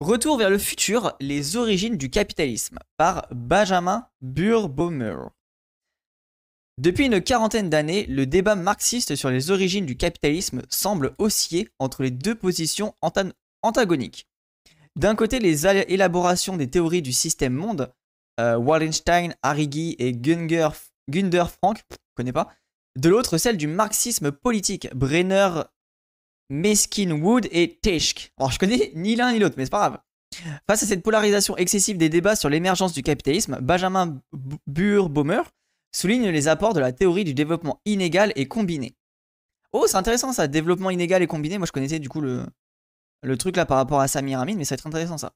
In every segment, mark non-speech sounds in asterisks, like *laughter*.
Retour vers le futur, les origines du capitalisme par Benjamin Burbaumer. Depuis une quarantaine d'années, le débat marxiste sur les origines du capitalisme semble osciller entre les deux positions antagoniques. D'un côté, les élaborations des théories du système monde, euh, Wallenstein, Arrighi et Günger, Günder Frank, connais pas. De l'autre, celle du marxisme politique, Brenner, Meskin Wood et Teschk. Alors je connais ni l'un ni l'autre, mais c'est pas grave. Face à cette polarisation excessive des débats sur l'émergence du capitalisme, Benjamin Burbaumer souligne les apports de la théorie du développement inégal et combiné. Oh, c'est intéressant ça, développement inégal et combiné. Moi je connaissais du coup le, le truc là par rapport à Samir Amin, mais ça va être intéressant ça.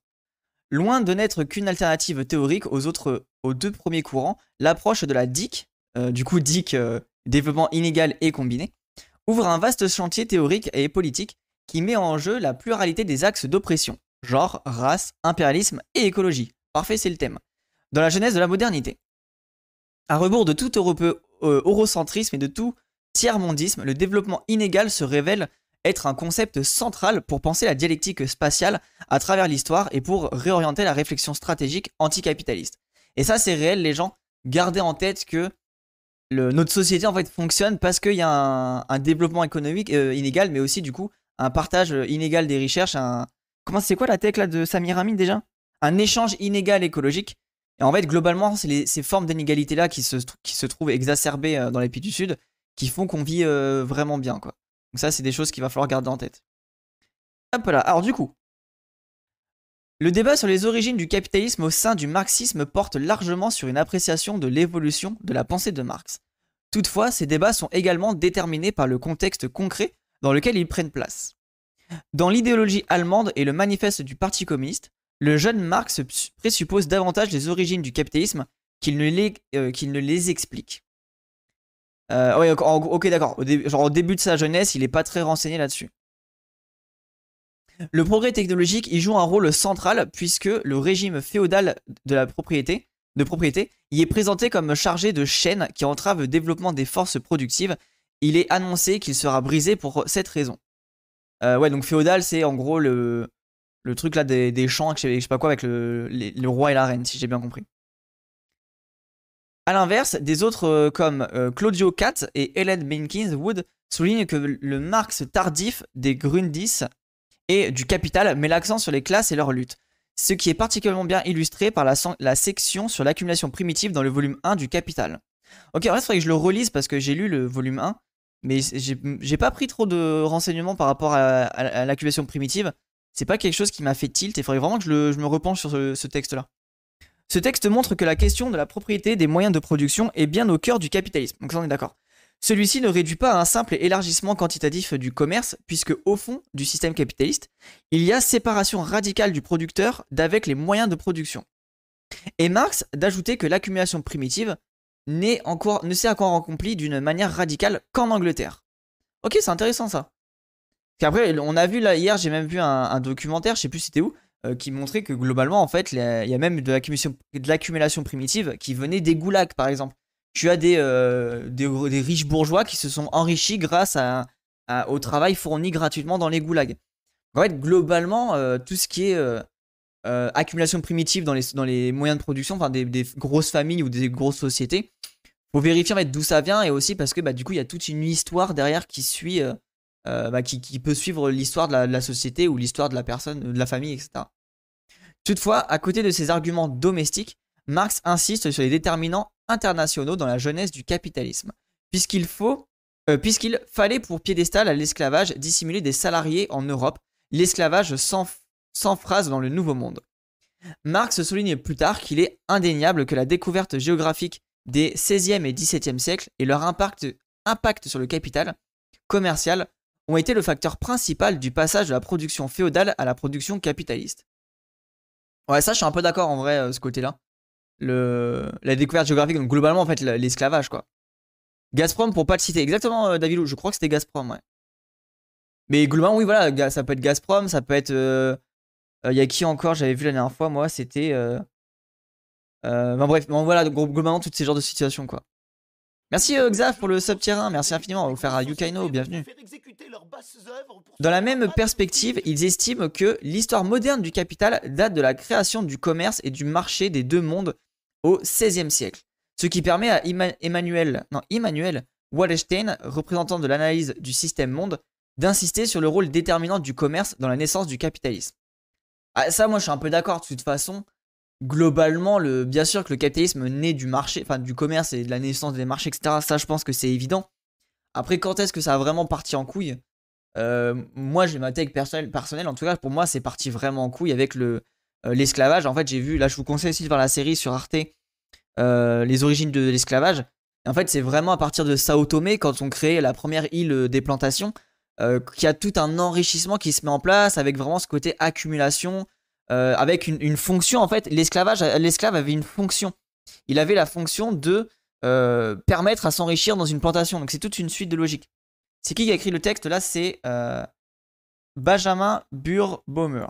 Loin de n'être qu'une alternative théorique aux, autres, deux premiers courants, l'approche de la DIC, euh, du coup DIC, euh, développement inégal et combiné, ouvre un vaste chantier théorique et politique qui met en jeu la pluralité des axes d'oppression, genre, race, impérialisme et écologie. Parfait, c'est le thème. Dans la genèse de la modernité. À rebours de tout euh, eurocentrisme et de tout tiers-mondisme, le développement inégal se révèle être un concept central pour penser la dialectique spatiale à travers l'histoire et pour réorienter la réflexion stratégique anticapitaliste. Et ça, c'est réel, les gens. Gardez en tête que notre société en fait fonctionne parce qu'il y a un, développement économique euh, inégal, mais aussi du coup un partage inégal des richesses. Un... Comment c'est quoi la tech là de Samir Amin déjà? Un échange inégal écologique. Et en fait, globalement, c'est ces formes d'inégalité là qui se, qui se trouvent exacerbées euh, dans les pays du Sud qui font qu'on vit euh, vraiment bien quoi. Donc ça, c'est des choses qu'il va falloir garder en tête. Hop là. Alors du coup, le débat sur les origines du capitalisme au sein du marxisme porte largement sur une appréciation de l'évolution de la pensée de Marx. Toutefois, ces débats sont également déterminés par le contexte concret dans lequel ils prennent place. Dans l'idéologie allemande et le manifeste du Parti communiste, le jeune Marx présuppose davantage les origines du capitalisme qu'il ne, les, euh, explique. Euh, ok, d'accord. Au, au début de sa jeunesse, il n'est pas très renseigné là-dessus. Le progrès technologique y joue un rôle central puisque le régime féodal de la propriété, de propriété y est présenté comme chargé de chaînes qui entravent le développement des forces productives. Il est annoncé qu'il sera brisé pour cette raison. Euh, ouais, donc féodal, c'est en gros le, truc là des, champs, je sais, pas quoi, avec le, roi et la reine, si j'ai bien compris. A l'inverse, des autres euh, comme euh, Claudio Katz et Helen Menkins Wood soulignent que le Marx tardif des Grundis et du Capital met l'accent sur les classes et leur lutte, ce qui est particulièrement bien illustré par la, section sur l'accumulation primitive dans le volume 1 du Capital. Ok, en fait, il faudrait que je le relise parce que j'ai lu le volume 1, mais j'ai pas pris trop de renseignements par rapport à, l'accumulation primitive. C'est pas quelque chose qui m'a fait tilt et il faudrait vraiment que je, me repenche sur ce texte-là. Ce texte montre que la question de la propriété des moyens de production est bien au cœur du capitalisme. Donc ça on est d'accord. Celui-ci ne réduit pas à un simple élargissement quantitatif du commerce, puisque au fond du système capitaliste, il y a séparation radicale du producteur d'avec les moyens de production. Et Marx d'ajouter que l'accumulation primitive encore, ne s'est encore accomplie d'une manière radicale qu'en Angleterre. Ok, c'est intéressant ça. Après, on a vu là hier, j'ai même vu un, un documentaire, je sais plus c'était où, euh, qui montrait que globalement, en fait, il y a même de l'accumulation primitive qui venait des goulags, par exemple. Tu as des, euh, des, riches bourgeois qui se sont enrichis grâce au travail fourni gratuitement dans les goulags. En fait, globalement, euh, tout ce qui est accumulation primitive dans les, moyens de production, enfin des, grosses familles ou des grosses sociétés, faut vérifier d'où ça vient et aussi parce que bah, du coup, il y a toute une histoire derrière qui suit euh, bah, qui, peut suivre l'histoire de, la, société ou l'histoire de la personne, de la famille, etc. Toutefois, à côté de ces arguments domestiques, Marx insiste sur les déterminants internationaux dans la jeunesse du capitalisme, puisqu'il faut, euh, puisqu'il fallait pour piédestal à l'esclavage dissimuler des salariés en Europe, l'esclavage sans, sans phrase dans le Nouveau Monde. Marx souligne plus tard qu'il est indéniable que la découverte géographique des 16e et 17e siècles et leur impact, impact sur le capital commercial ont été le facteur principal du passage de la production féodale à la production capitaliste. Ouais, ça, je suis un peu d'accord en vrai, euh, ce côté-là. Le... La découverte géographique, donc globalement, en fait, l'esclavage, quoi. Gazprom, pour pas le citer exactement, euh, je crois que c'était Gazprom, ouais. Mais globalement, oui, voilà, ça peut être Gazprom, ça peut être. Il euh, y a qui encore J'avais vu la dernière fois, moi, c'était. Euh... bref, bon, voilà, globalement, toutes ces genres de situations, quoi. Merci euh, Xav pour le sub tier 1, merci infiniment, on va vous faire à Yukaino, bienvenue. Dans la même perspective, ils estiment que l'histoire moderne du capital date de la création du commerce et du marché des deux mondes au XVIe siècle. Ce qui permet à Emmanuel, non, Emmanuel Wallerstein, représentant de l'analyse du système monde, d'insister sur le rôle déterminant du commerce dans la naissance du capitalisme. Ah, ça, moi, je suis un peu d'accord. De toute façon, globalement, le, bien sûr que le capitalisme naît du marché, enfin du commerce et de la naissance des marchés, etc. Ça, je pense que c'est évident. Après, quand est-ce que ça a vraiment parti en couille? Euh, Moi, j'ai ma tech personnelle, En tout cas, pour moi, c'est parti vraiment en couille avec le l'esclavage. En fait, j'ai vu. Là, je vous conseille aussi de voir la série sur Arte, euh, les origines de l'esclavage. En fait, c'est vraiment à partir de Sao Tomé, quand on crée la première île des plantations, euh, qu'il y a tout un enrichissement qui se met en place avec vraiment ce côté accumulation, euh, avec une, fonction. En fait, l'esclavage, l'esclave avait une fonction. Il avait la fonction de euh, permettre à s'enrichir dans une plantation. Donc c'est toute une suite de logique. C'est qui qui a écrit le texte? Là C'est Benjamin Burbaumer.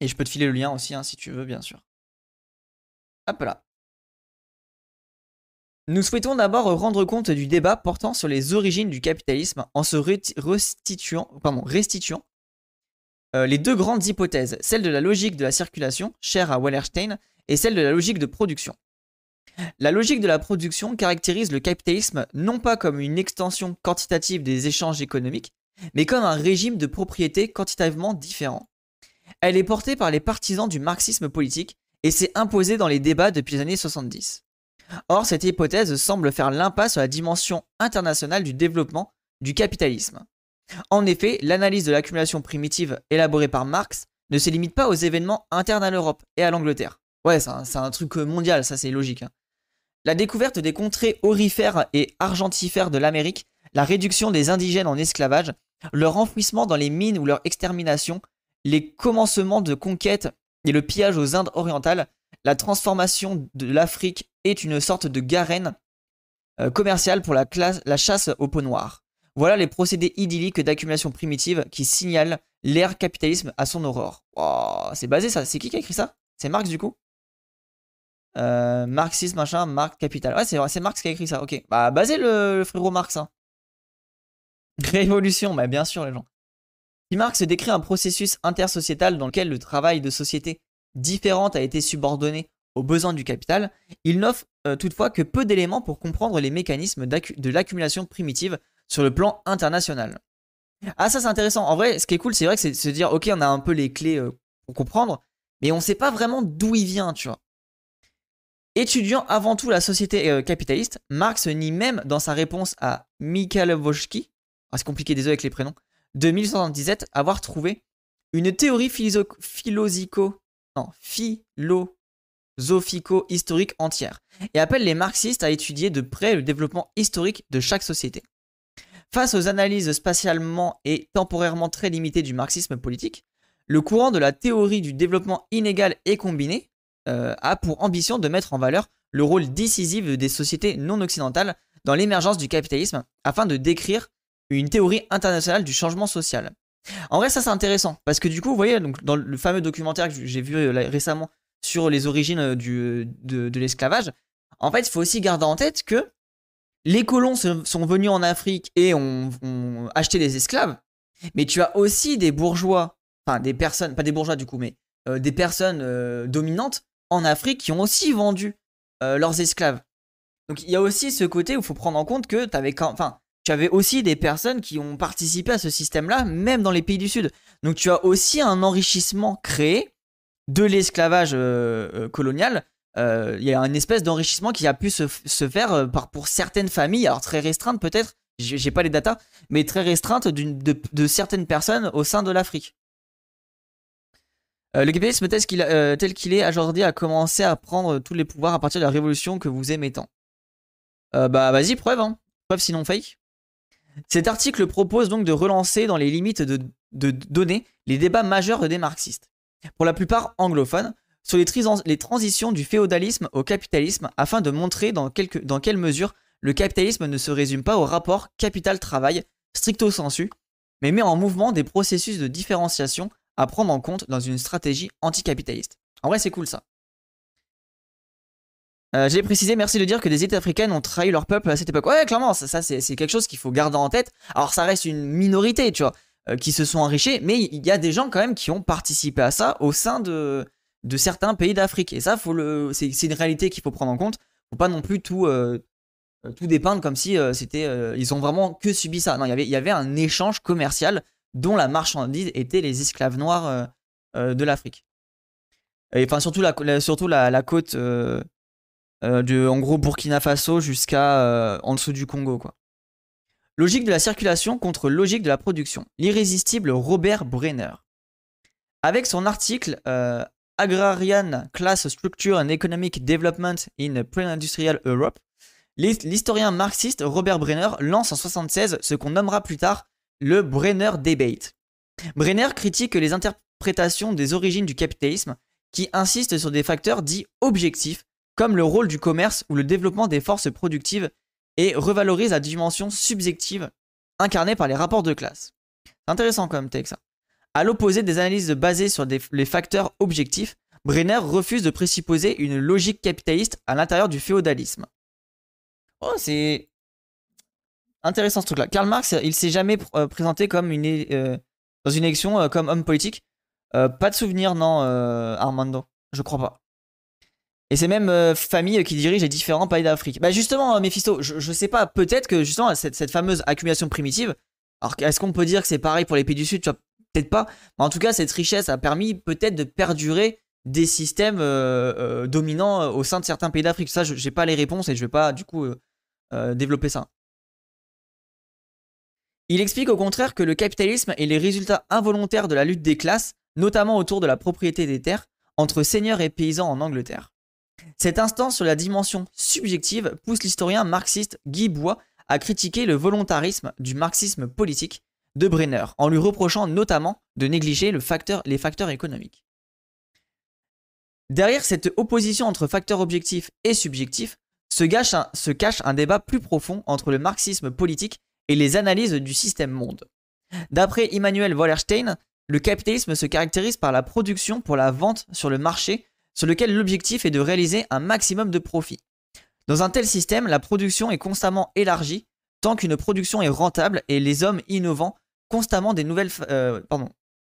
Et je peux te filer le lien aussi, hein, si tu veux, bien sûr. Hop là. Nous souhaitons d'abord rendre compte du débat portant sur les origines du capitalisme en se restituant, restituant euh, les deux grandes hypothèses, celle de la logique de la circulation, chère à Wallerstein, et celle de la logique de production. La logique de la production caractérise le capitalisme non pas comme une extension quantitative des échanges économiques, mais comme un régime de propriété quantitativement différent. Elle est portée par les partisans du marxisme politique et s'est imposée dans les débats depuis les années 70. Or, cette hypothèse semble faire l'impasse sur la dimension internationale du développement du capitalisme. En effet, l'analyse de l'accumulation primitive élaborée par Marx ne se limite pas aux événements internes à l'Europe et à l'Angleterre. Ouais, c'est un, truc mondial, ça c'est logique. Hein. La découverte des contrées orifères et argentifères de l'Amérique, la réduction des indigènes en esclavage, leur enfouissement dans les mines ou leur extermination, les commencements de conquête et le pillage aux Indes orientales, la transformation de l'Afrique est une sorte de garenne euh, commerciale pour la, chasse au peau noir. Voilà les procédés idylliques d'accumulation primitive qui signalent l'ère capitalisme à son aurore. c'est basé ça. C'est qui qui a écrit ça? C'est Marx du coup? Euh, Marxisme, machin, Marx, capital. Ouais, c'est Marx qui a écrit ça. Ok. Bah, basé le, frérot Marx. Hein. *laughs* Révolution, bah, bien sûr, les gens. Si Marx décrit un processus intersociétal dans lequel le travail de société différente a été subordonnée aux besoins du capital, il n'offre euh, toutefois que peu d'éléments pour comprendre les mécanismes de l'accumulation primitive sur le plan international. Ah ça c'est intéressant. En vrai, ce qui est cool, c'est vrai que c'est de se dire, ok, on a un peu les clés euh, pour comprendre, mais on ne sait pas vraiment d'où il vient, tu vois. Étudiant avant tout la société euh, capitaliste, Marx nie même dans sa réponse à Mikhailowski, ah, c'est compliqué désolé avec les prénoms, de 1877 avoir trouvé une théorie philosophico-historique entière et appelle les marxistes à étudier de près le développement historique de chaque société. Face aux analyses spatialement et temporairement très limitées du marxisme politique, le courant de la théorie du développement inégal et combiné euh, a pour ambition de mettre en valeur le rôle décisif des sociétés non occidentales dans l'émergence du capitalisme afin de décrire une théorie internationale du changement social. En vrai, ça c'est intéressant parce que du coup, vous voyez, donc, dans le fameux documentaire que j'ai vu euh, récemment sur les origines euh, du, de, l'esclavage, en fait, il faut aussi garder en tête que les colons sont venus en Afrique et ont, acheté des esclaves, mais tu as aussi des bourgeois, enfin des personnes, pas des bourgeois du coup, mais euh, des personnes dominantes en Afrique qui ont aussi vendu leurs esclaves. Donc il y a aussi ce côté où il faut prendre en compte que tu avais quand, enfin, tu avais aussi des personnes qui ont participé à ce système-là, même dans les pays du Sud. Donc tu as aussi un enrichissement créé de l'esclavage euh, euh, colonial. Euh, il y a une espèce d'enrichissement qui a pu se, faire pour certaines familles, alors très restreintes peut-être, j'ai pas les datas, mais très restreintes de, certaines personnes au sein de l'Afrique. le capitalisme tel qu'il qu'il est aujourd'hui a commencé à prendre tous les pouvoirs à partir de la révolution que vous aimez tant. bah vas-y, preuve, hein. preuve sinon fake. Cet article propose donc de relancer dans les limites de, données les débats majeurs des marxistes, pour la plupart anglophones, sur les, transitions du féodalisme au capitalisme afin de montrer dans, dans quelle mesure le capitalisme ne se résume pas au rapport capital-travail stricto sensu, mais met en mouvement des processus de différenciation à prendre en compte dans une stratégie anticapitaliste. En vrai, c'est cool ça. Euh, J'ai précisé, merci de dire que des élites africaines ont trahi leur peuple à cette époque. Ouais, clairement, ça, c'est quelque chose qu'il faut garder en tête. Alors, ça reste une minorité, tu vois, euh, qui se sont enrichis, mais il y a des gens quand même qui ont participé à ça au sein de, certains pays d'Afrique. Et ça, c'est une réalité qu'il faut prendre en compte. Faut pas non plus tout, euh, tout dépeindre comme si c'était, ils ont vraiment que subi ça. Non, il y avait, il y avait un échange commercial dont la marchandise était les esclaves noirs de l'Afrique. Et enfin, surtout la, surtout la, côte de, en gros, Burkina Faso jusqu'à euh, en dessous du Congo, quoi. Logique de la circulation contre logique de la production. L'irrésistible Robert Brenner. Avec son article euh, Agrarian Class Structure and Economic Development in Pre-Industrial Europe, l'his- l'historien marxiste Robert Brenner lance en 1976 ce qu'on nommera plus tard le Brenner Debate. Brenner critique les interprétations des origines du capitalisme qui insistent sur des facteurs dits objectifs comme le rôle du commerce ou le développement des forces productives et revalorise la dimension subjective incarnée par les rapports de classe. C'est intéressant comme texte ça. À l'opposé des analyses basées sur des- les facteurs objectifs, Brenner refuse de présupposer une logique capitaliste à l'intérieur du féodalisme. Oh, c'est intéressant ce truc-là. Karl Marx, il s'est jamais euh, présenté comme une, euh, dans une élection euh, comme homme politique. Pas de souvenir, non, Armando. Je crois pas. Et c'est même euh, famille qui dirige les différents pays d'Afrique. Bah justement, euh, Mephisto, je, je sais pas, peut-être que justement cette, fameuse accumulation primitive, alors est-ce qu'on peut dire que c'est pareil pour les pays du Sud Peut-être pas. Mais en tout cas, cette richesse a permis peut-être de perdurer des systèmes euh, euh, dominants au sein de certains pays d'Afrique. Ça, je j'ai pas les réponses et je vais pas du coup développer ça. Il explique au contraire que le capitalisme est les résultats involontaires de la lutte des classes, notamment autour de la propriété des terres, entre seigneurs et paysans en Angleterre. Cette instance sur la dimension subjective pousse l'historien marxiste Guy Bois à critiquer le volontarisme du marxisme politique de Brenner, en lui reprochant notamment de négliger les facteurs économiques. Derrière cette opposition entre facteurs objectifs et subjectifs se, se cache un débat plus profond entre le marxisme politique et les analyses du système monde. D'après Emmanuel Wallerstein, le capitalisme se caractérise par la production pour la vente sur le marché, sur lequel l'objectif est de réaliser un maximum de profit. Dans un tel système, la production est constamment élargie tant qu'une production est rentable et les hommes innovant constamment des nouvelles euh,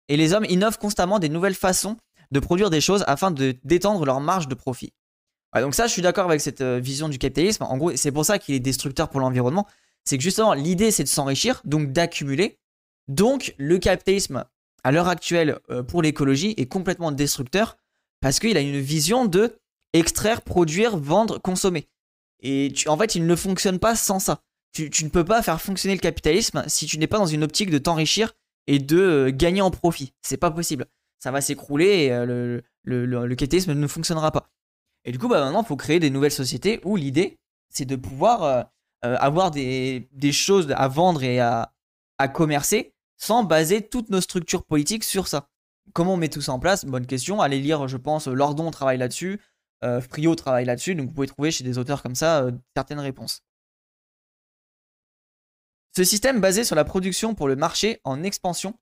et les hommes innovent constamment des nouvelles façons de produire des choses afin de d'étendre leur marge de profit. Donc ça, je suis d'accord avec cette euh, vision du capitalisme. En gros, c'est pour ça qu'il est destructeur pour l'environnement. C'est que justement, l'idée, c'est de s'enrichir, donc d'accumuler. Donc, le capitalisme, à l'heure actuelle, euh, pour l'écologie, est complètement destructeur parce qu'il a une vision de extraire, produire, vendre, consommer. Et en fait, il ne fonctionne pas sans ça. Tu, ne peux pas faire fonctionner le capitalisme si tu n'es pas dans une optique de t'enrichir et de euh, gagner en profit. C'est pas possible. Ça va s'écrouler et euh, le, le- ne fonctionnera pas. Et du coup, bah, maintenant, il faut créer des nouvelles sociétés où l'idée, c'est de pouvoir euh, avoir des, choses à vendre et à commercer sans baser toutes nos structures politiques sur ça. Comment on met tout ça en place? Bonne question. Allez lire, je pense, Lordon travaille là-dessus, euh, Frio travaille là-dessus, donc vous pouvez trouver chez des auteurs comme ça euh, certaines réponses. Ce système basé sur la production pour le marché en expansion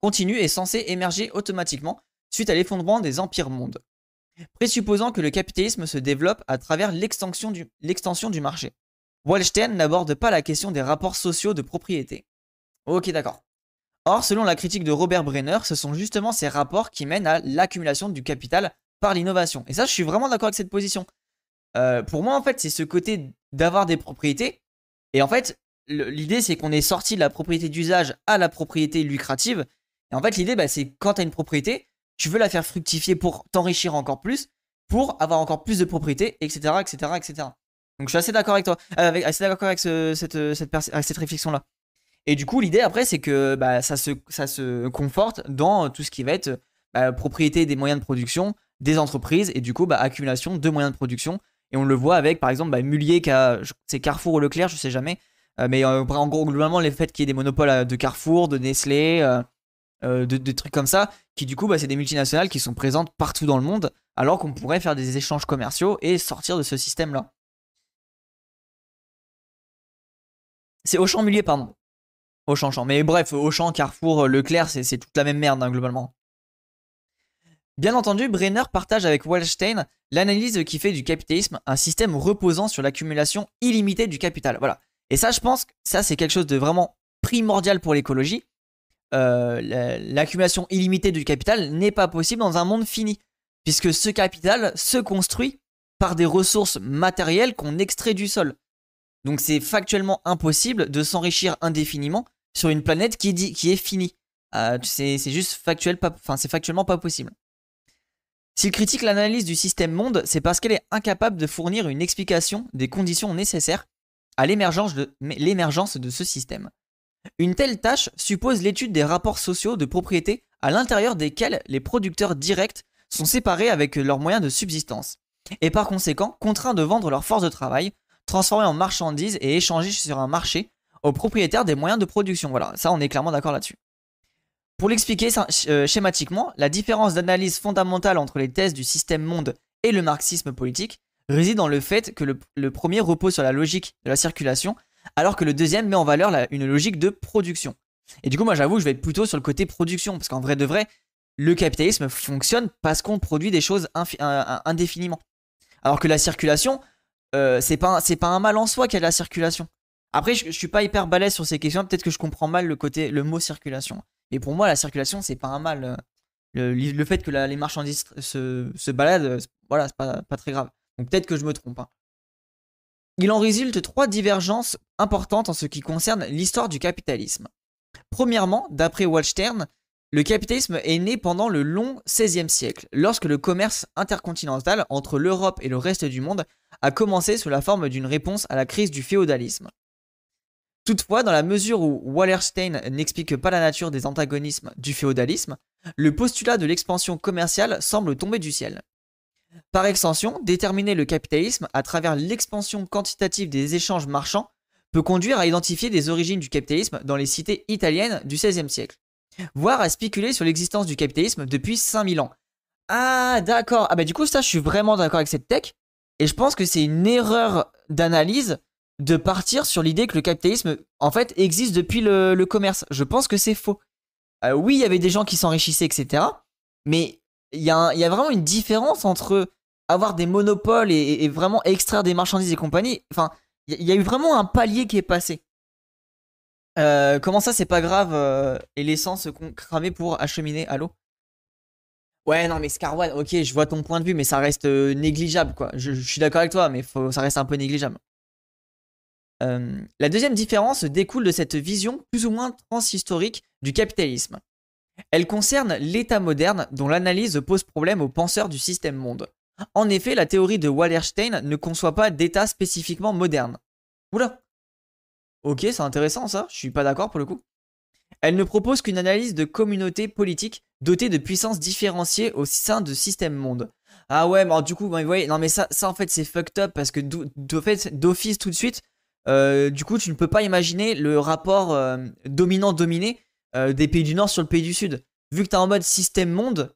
continue est censé émerger automatiquement suite à l'effondrement des empires mondes, présupposant que le capitalisme se développe à travers l'extension du, l'extension du marché. Wallstein n'aborde pas la question des rapports sociaux de propriété. Ok, d'accord. Or, selon la critique de Robert Brenner, ce sont justement ces rapports qui mènent à l'accumulation du capital par l'innovation. Et ça, je suis vraiment d'accord avec cette position. Euh, pour moi, en fait, c'est ce côté d'avoir des propriétés. Et en fait, l'idée, c'est qu'on est sorti de la propriété d'usage à la propriété lucrative. Et en fait, l'idée, bah, c'est quand tu as une propriété, tu veux la faire fructifier pour t'enrichir encore plus, pour avoir encore plus de propriétés, etc., etc., etc. Donc, je suis assez d'accord avec toi, euh, assez d'accord avec euh, cette réflexion-là. Et du coup, l'idée après, c'est que bah, ça, se, conforte dans tout ce qui va être bah, propriété des moyens de production des entreprises et du coup, bah, accumulation de moyens de production. Et on le voit avec, par exemple, Mullier, qui a- c'est Carrefour ou Leclerc, je sais jamais. Euh, mais euh, en gros, globalement, les faits qu'il y ait des monopoles euh, de Carrefour, de Nestlé, de, de trucs comme ça, qui du coup, c'est des multinationales qui sont présentes partout dans le monde, alors qu'on pourrait faire des échanges commerciaux et sortir de ce système-là. C'est Auchan Mullier, pardon. Auchan, Champ. Mais bref, Auchan, Carrefour, Leclerc, c'est c'est toute la même merde, hein, globalement. Bien entendu, Brenner partage avec Wallstein l'analyse qui fait du capitalisme un système reposant sur l'accumulation illimitée du capital. Voilà. Et ça, je pense que ça, c'est quelque chose de vraiment primordial pour l'écologie. Euh, l'accumulation illimitée du capital n'est pas possible dans un monde fini, puisque ce capital se construit par des ressources matérielles qu'on extrait du sol. Donc c'est factuellement impossible de s'enrichir indéfiniment sur une planète qui, est finie. Euh, c'est juste factuel, c'est factuellement pas possible. S'il critique l'analyse du système monde, c'est parce qu'elle est incapable de fournir une explication des conditions nécessaires à l'émergence de, de ce système. Une telle tâche suppose l'étude des rapports sociaux de propriété à l'intérieur desquels les producteurs directs sont séparés avec leurs moyens de subsistance, et par conséquent contraints de vendre leur force de travail, transformée en marchandises et échangée sur un marché aux propriétaires des moyens de production. Voilà, ça on est clairement d'accord là-dessus. Pour l'expliquer euh, schématiquement, la différence d'analyse fondamentale entre les thèses du système monde et le marxisme politique réside dans le fait que le, premier repose sur la logique de la circulation, alors que le deuxième met en valeur une logique de production. Et du coup, moi j'avoue, je vais être plutôt sur le côté production, parce qu'en vrai de vrai, le capitalisme fonctionne parce qu'on produit des choses indéfiniment. Alors que la circulation, euh, c'est pas, pas un mal en soi qu'il y a de la circulation. Après, je, je, suis pas hyper balèze sur ces questions, peut-être que je comprends mal le côté, le mot circulation. Et pour moi, la circulation, c'est pas un mal. Le, fait que les marchandises se, se baladent, voilà, c'est pas, pas, très grave. Donc peut-être que je me trompe. Hein. Il en résulte trois divergences importantes en ce qui concerne l'histoire du capitalisme. Premièrement, d'après Wallstern, le capitalisme est né pendant le long XVIe siècle, lorsque le commerce intercontinental entre l'Europe et le reste du monde a commencé sous la forme d'une réponse à la crise du féodalisme. Toutefois, dans la mesure où Wallerstein n'explique pas la nature des antagonismes du féodalisme, le postulat de l'expansion commerciale semble tomber du ciel. Par extension, déterminer le capitalisme à travers l'expansion quantitative des échanges marchands peut conduire à identifier des origines du capitalisme dans les cités italiennes du XVIe siècle, voire à spéculer sur l'existence du capitalisme depuis 5000 ans. Ah d'accord, ah bah du coup ça je suis vraiment d'accord avec cette tech, et je pense que c'est une erreur d'analyse de partir sur l'idée que le capitalisme, en fait, existe depuis le, commerce. Je pense que c'est faux. Euh, oui, il y avait des gens qui s'enrichissaient, etc. Mais il y, a vraiment une différence entre avoir des monopoles et, vraiment extraire des marchandises et compagnie. Enfin, il y, a eu vraiment un palier qui est passé. Euh, comment ça, c'est pas grave euh, Et l'essence cramée pour acheminer à l'eau? Ouais, non, mais Scarwan, ok, je vois ton point de vue, mais ça reste négligeable, quoi. Je, suis d'accord avec toi, mais ça reste un peu négligeable. Euh, la deuxième différence découle de cette vision plus ou moins transhistorique du capitalisme. Elle concerne l'État moderne dont l'analyse pose problème aux penseurs du système monde. En effet, la théorie de Wallerstein ne conçoit pas d'État spécifiquement moderne. Oula Ok, c'est intéressant ça, je suis pas d'accord pour le coup. Elle ne propose qu'une analyse de communautés politiques dotées de puissances différenciées au sein de système monde. Ah ouais, mais du coup, vous voyez, non mais ça, en fait c'est fucked up parce que d'office tout de suite, euh, du coup, tu ne peux pas imaginer le rapport euh, dominant-dominé euh, des pays du Nord sur le pays du Sud. Vu que tu es en mode système monde,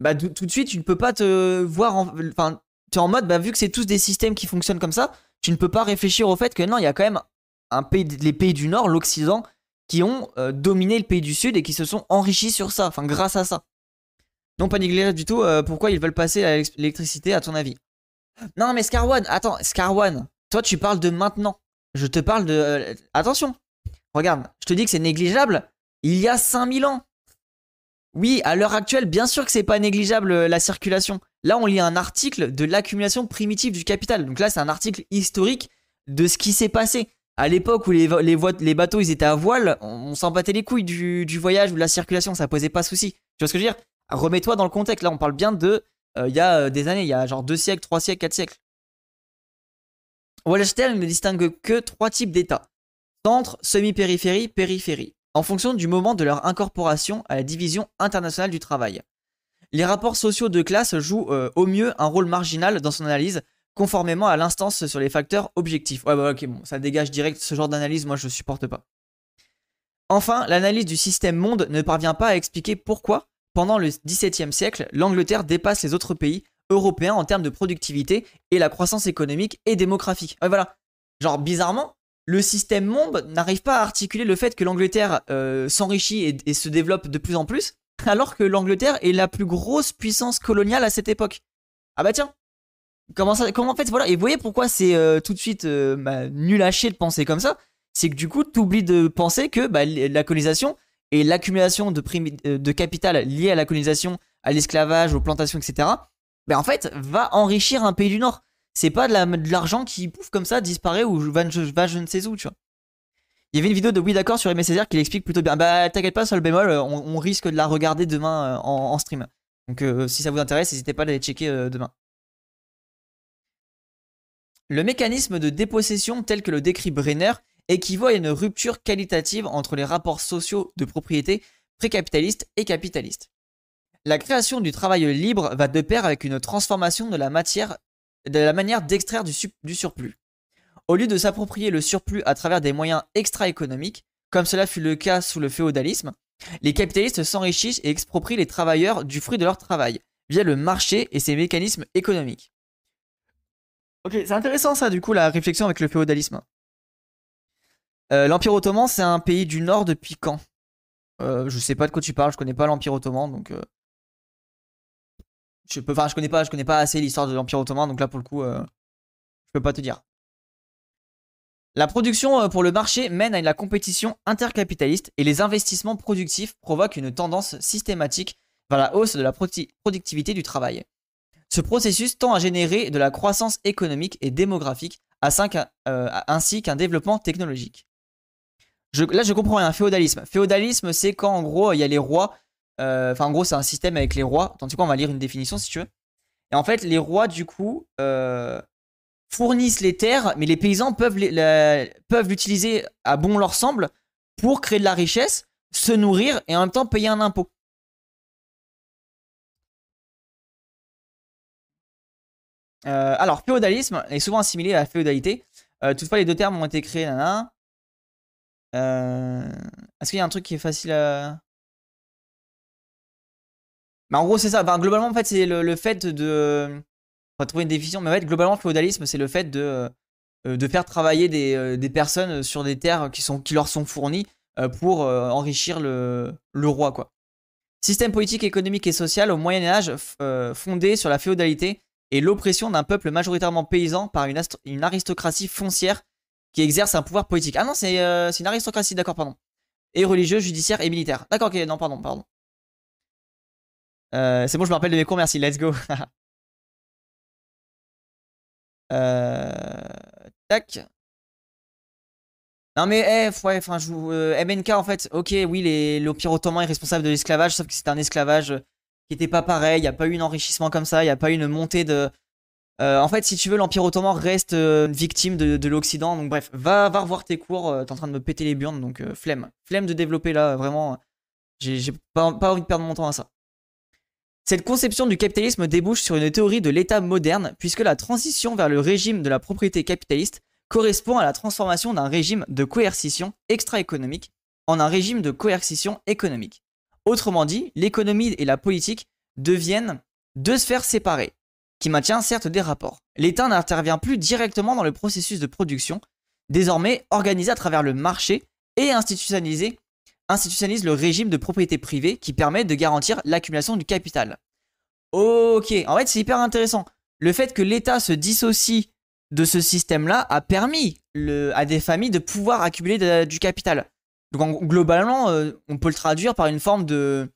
bah, tout de suite, tu ne peux pas te voir en. Enfin, tu es en mode, bah, vu que c'est tous des systèmes qui fonctionnent comme ça, tu ne peux pas réfléchir au fait que non, il y a quand même un pays, les pays du Nord, l'Occident, qui ont dominé le pays du Sud et qui se sont enrichis sur ça, enfin, grâce à ça. Non, pas négligeable du tout. pourquoi ils veulent passer à l'électricité, à ton avis? Non, mais Scarwan, attends, Scarwan, toi, tu parles de maintenant. Je te parle de. Euh, attention. Regarde, je te dis que c'est négligeable. Il y a 5000 ans. Oui, à l'heure actuelle, bien sûr que c'est pas négligeable euh, la circulation. Là, on lit un article de l'accumulation primitive du capital. Donc là, c'est un article historique de ce qui s'est passé. À l'époque où les, bateaux étaient à voile, on, s'en battait les couilles du, voyage ou de la circulation, ça posait pas souci. Tu vois ce que je veux dire? Remets-toi dans le contexte. Là, on parle bien de. Euh, il y a des années, il y a genre 2 siècles, 3 siècles, 4 siècles. Wallerstein ne distingue que trois types d'États centre, semi-périphérie, périphérie, en fonction du moment de leur incorporation à la division internationale du travail. Les rapports sociaux de classe jouent euh, au mieux un rôle marginal dans son analyse, conformément à l'instance sur les facteurs objectifs. Ouais, bah ok, bon, ça dégage direct ce genre d'analyse, moi je supporte pas. Enfin, l'analyse du système monde ne parvient pas à expliquer pourquoi, pendant le XVIIe siècle, l'Angleterre dépasse les autres pays européen en termes de productivité et la croissance économique et démographique. voilà. Genre, bizarrement, le système monde n'arrive pas à articuler le fait que l'Angleterre euh, s'enrichit et, se développe de plus en plus, *laughs* alors que l'Angleterre est la plus grosse puissance coloniale à cette époque. Ah bah tiens, comment ça, comment en fait voilà, et vous voyez pourquoi c'est euh, tout de suite euh, bah, nul à chier de penser comme ça, c'est que du coup t'oublies de penser que bah, la colonisation et l'accumulation de, de capital lié à la colonisation, à l'esclavage, aux plantations, etc. Bah en fait va enrichir un pays du Nord. C'est pas de l'argent qui pouf comme ça disparaît ou va, va je ne sais où, tu vois. Il y avait une vidéo de Oui d'accord sur Aimé qui l'explique plutôt bien. Bah t'inquiète pas sur le bémol, on, risque de la regarder demain en, stream. Donc si ça vous intéresse, n'hésitez pas à aller checker demain. Le mécanisme de dépossession tel que le décrit Brenner équivaut à une rupture qualitative entre les rapports sociaux de propriété précapitalistes et capitalistes. La création du travail libre va de pair avec une transformation de la matière, de la manière d'extraire du, surplus. Au lieu de s'approprier le surplus à travers des moyens extra-économiques, comme cela fut le cas sous le féodalisme, les capitalistes s'enrichissent et exproprient les travailleurs du fruit de leur travail, via le marché et ses mécanismes économiques. Ok, c'est intéressant ça, du coup, la réflexion avec le féodalisme. Euh, L'Empire Ottoman, c'est un pays du Nord depuis quand? Euh, Je sais pas de quoi tu parles, je connais pas l'Empire Ottoman, donc. Euh, je peux, enfin, connais pas, assez l'histoire de l'Empire Ottoman, donc là, pour le coup, je peux pas te dire. La production pour le marché mène à la compétition intercapitaliste et les investissements productifs provoquent une tendance systématique vers la hausse de la productivité du travail. Ce processus tend à générer de la croissance économique et démographique euh, ainsi qu'un développement technologique. là, je comprends un féodalisme. Féodalisme, c'est quand en gros il y a les rois. Euh, enfin, en gros, c'est un système avec les rois. Tandis quoi, on va lire une définition si tu veux. Et en fait, les rois, du coup, euh, fournissent les terres, mais les paysans peuvent l'utiliser à bon leur semble pour créer de la richesse, se nourrir et en même temps payer un impôt. Euh, alors, féodalisme est souvent assimilé à la féodalité. Toutefois, les deux termes ont été créés. Euh, est-ce qu'il y a un truc qui est facile à. Bah, en gros, c'est ça. globalement, en fait, c'est le, fait de. On va trouver une définition, mais en fait, globalement, féodalisme, c'est le fait de, de faire travailler des, personnes sur des terres qui, sont, qui leur sont fournies pour enrichir le, le roi, quoi. Système politique, économique et social au Moyen-Âge fondé sur la féodalité et l'oppression d'un peuple majoritairement paysan par une, une, aristocratie foncière qui exerce un pouvoir politique. Ah non, c'est euh, une aristocratie, d'accord, pardon. Et religieux, judiciaire et militaire. D'accord, ok, non, pardon, pardon. Euh, c'est bon, je me rappelle de mes cours, merci, let's go. *laughs* euh, tac. Non mais, eh, ouais, enfin, je vous... Euh, MNK, en fait, ok, oui, l'Empire ottoman est responsable de l'esclavage, sauf que c'est un esclavage qui était pas pareil. Il n'y a pas eu un enrichissement comme ça. Il n'y a pas eu une montée de. En fait, si tu veux, l'Empire Ottoman reste victime de, l'Occident. Donc, bref, va, revoir tes cours. T'es en train de me péter les burnes. Donc, flemme. Flemme de développer là, vraiment. J'ai pas envie de perdre mon temps à ça. Cette conception du capitalisme débouche sur une théorie de l'État moderne, puisque la transition vers le régime de la propriété capitaliste correspond à la transformation d'un régime de coercition extra-économique en un régime de coercition économique. Autrement dit, l'économie et la politique deviennent deux sphères séparées, qui maintiennent certes des rapports. L'État n'intervient plus directement dans le processus de production, désormais organisé à travers le marché et institutionnalisé, institutionnalise le régime de propriété privée qui permet de garantir l'accumulation du capital. Ok, en fait c'est hyper intéressant. Le fait que l'État se dissocie de ce système-là a permis à des familles de pouvoir accumuler du capital. Donc globalement, euh, on peut le traduire par une forme de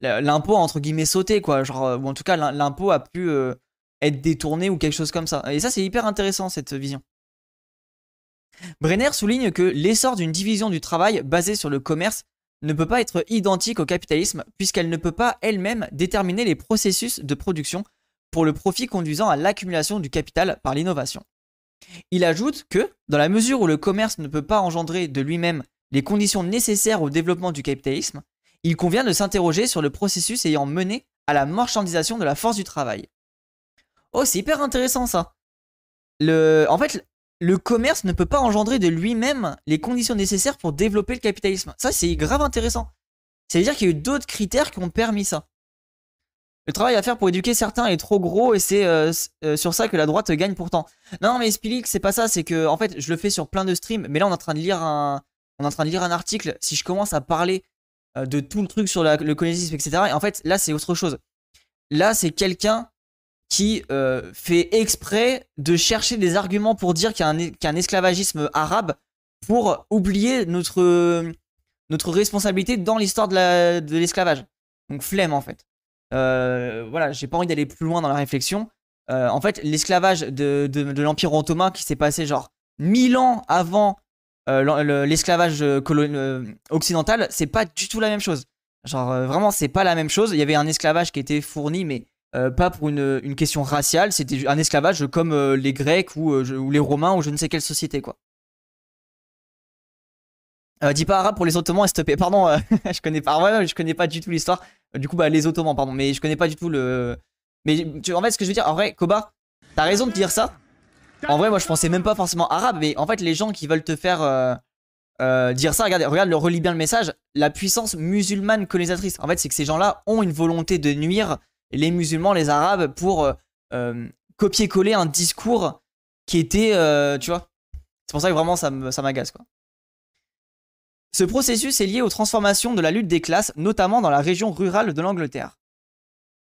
l'impôt entre guillemets sauté quoi, genre euh, ou en tout cas l'impôt a pu euh, être détourné ou quelque chose comme ça. Et ça c'est hyper intéressant cette vision. Brenner souligne que l'essor d'une division du travail basée sur le commerce ne peut pas être identique au capitalisme puisqu'elle ne peut pas elle-même déterminer les processus de production pour le profit conduisant à l'accumulation du capital par l'innovation. Il ajoute que, dans la mesure où le commerce ne peut pas engendrer de lui-même les conditions nécessaires au développement du capitalisme, il convient de s'interroger sur le processus ayant mené à la marchandisation de la force du travail. Oh, c'est hyper intéressant ça. Le... En fait, le commerce ne peut pas engendrer de lui-même les conditions nécessaires pour développer le capitalisme. Ça, c'est grave intéressant. C'est-à-dire qu'il y a eu d'autres critères qui ont permis ça. Le travail à faire pour éduquer certains est trop gros et c'est euh, euh, sur ça que la droite gagne pourtant. Non, mais Spilix, c'est pas ça, c'est que en fait, je le fais sur plein de streams, mais là on est en train de lire un, on est en train de lire un article, si je commence à parler euh, de tout le truc sur le colonisme, etc. Et en fait, là, c'est autre chose. Là, c'est quelqu'un qui euh, fait exprès de chercher des arguments pour dire qu'il y a un, esclavagisme arabe pour oublier notre, responsabilité dans l'histoire de la- de l'esclavage. Donc flemme en fait. Euh, voilà, j'ai pas envie d'aller plus loin dans la réflexion. Euh, en fait, l'esclavage de, l'Empire ottoman qui s'est passé genre 1000 ans avant l'esclavage occidental, c'est pas du tout la même chose. Genre vraiment, c'est pas la même chose. Il y avait un esclavage qui était fourni, mais euh, pas pour une, question raciale. C'était un esclavage comme euh, les Grecs ou, euh, ou les Romains ou je ne sais quelle société quoi. Dis pas arabe pour les Ottomans, plaît. Pardon, *laughs* je connais pas. ouais, je connais pas du tout l'histoire. Du coup, bah les Ottomans, pardon, mais je connais pas du tout le. Mais tu, en fait, ce que je veux dire, en vrai, Koba, t'as raison de dire ça. En vrai, moi, je pensais même pas forcément arabe, mais en fait, les gens qui veulent te faire dire ça, regarde, regarde, le relis bien le message. La puissance musulmane colonisatrice. En fait, c'est que ces gens-là ont une volonté de nuire les musulmans, les arabes, pour euh, euh, copier-coller un discours qui était, euh, tu vois. C'est pour ça que vraiment, ça ça m'agace, quoi. Ce processus est lié aux transformations de la lutte des classes, notamment dans la région rurale de l'Angleterre.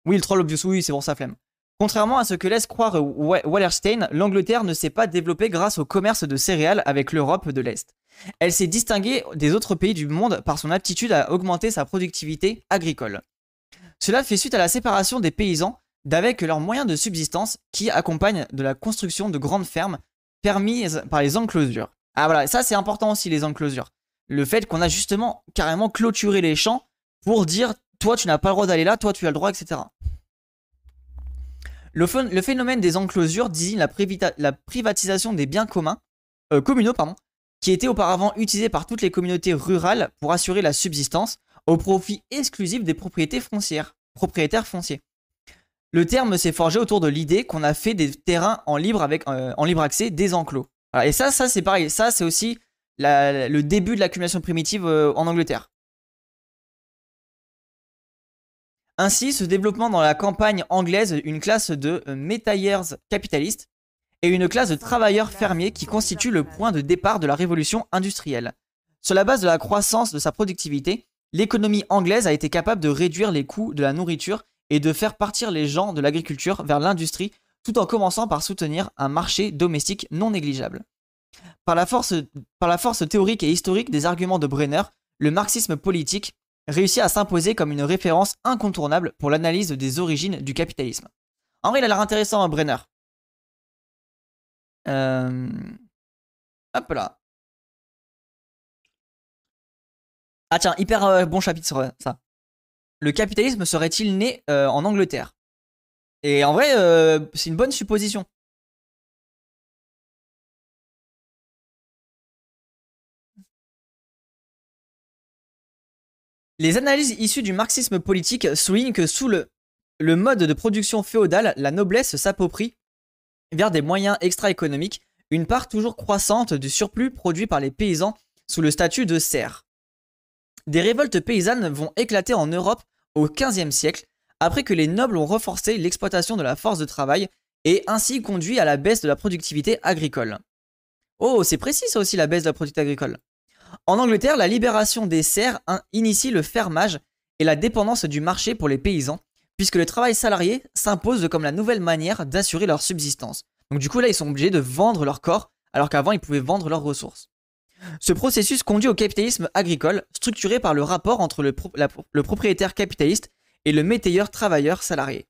Oui, le troll obvious, oui, c'est pour sa flemme. Contrairement à ce que laisse croire Wa- Wallerstein, l'Angleterre ne s'est pas développée grâce au commerce de céréales avec l'Europe de l'Est. Elle s'est distinguée des autres pays du monde par son aptitude à augmenter sa productivité agricole. Cela fait suite à la séparation des paysans d'avec leurs moyens de subsistance qui accompagnent de la construction de grandes fermes permises par les enclosures. Ah voilà, ça c'est important aussi les enclosures. Le fait qu'on a justement carrément clôturé les champs pour dire toi tu n'as pas le droit d'aller là, toi tu as le droit, etc. Le, phénomène des enclosures désigne la, privatisation des biens communs, euh, communaux, qui étaient auparavant utilisés par toutes les communautés rurales pour assurer la subsistance au profit exclusif des propriétés foncières, propriétaires fonciers. Le terme s'est forgé autour de l'idée qu'on a fait des terrains en libre, euh, accès des enclos. Et ça, ça c'est pareil. Ça, c'est aussi le début de l'accumulation primitive euh, en Angleterre. Ainsi, ce développement dans la campagne anglaise, une classe de euh, métayers capitalistes et une classe de travailleurs fermiers qui constitue le point de départ de la révolution industrielle. Sur la base de la croissance de sa productivité, l'économie anglaise a été capable de réduire les coûts de la nourriture et de faire partir les gens de l'agriculture vers l'industrie tout en commençant par soutenir un marché domestique non négligeable. Par la, force, par la force théorique et historique des arguments de Brenner, le marxisme politique réussit à s'imposer comme une référence incontournable pour l'analyse des origines du capitalisme. En vrai, il a l'air intéressant, hein, Brenner. Euh, Hop là. Ah tiens, hyper euh, bon chapitre euh, ça. Le capitalisme serait-il né euh, en Angleterre? Et en vrai, c'est une bonne supposition. Les analyses issues du marxisme politique soulignent que sous le, mode de production féodal, la noblesse s'approprie, vers des moyens extra-économiques, une part toujours croissante du surplus produit par les paysans sous le statut de serfs. Des révoltes paysannes vont éclater en Europe au XVe siècle, après que les nobles ont renforcé l'exploitation de la force de travail et ainsi conduit à la baisse de la productivité agricole. Oh, c'est précis ça aussi la baisse de la productivité agricole. En Angleterre, la libération des serfs in- initie le fermage et la dépendance du marché pour les paysans, puisque le travail salarié s'impose comme la nouvelle manière d'assurer leur subsistance. Donc du coup là, ils sont obligés de vendre leur corps, alors qu'avant ils pouvaient vendre leurs ressources. Ce processus conduit au capitalisme agricole, structuré par le rapport entre le, propriétaire capitaliste et le métayeur travailleur salarié.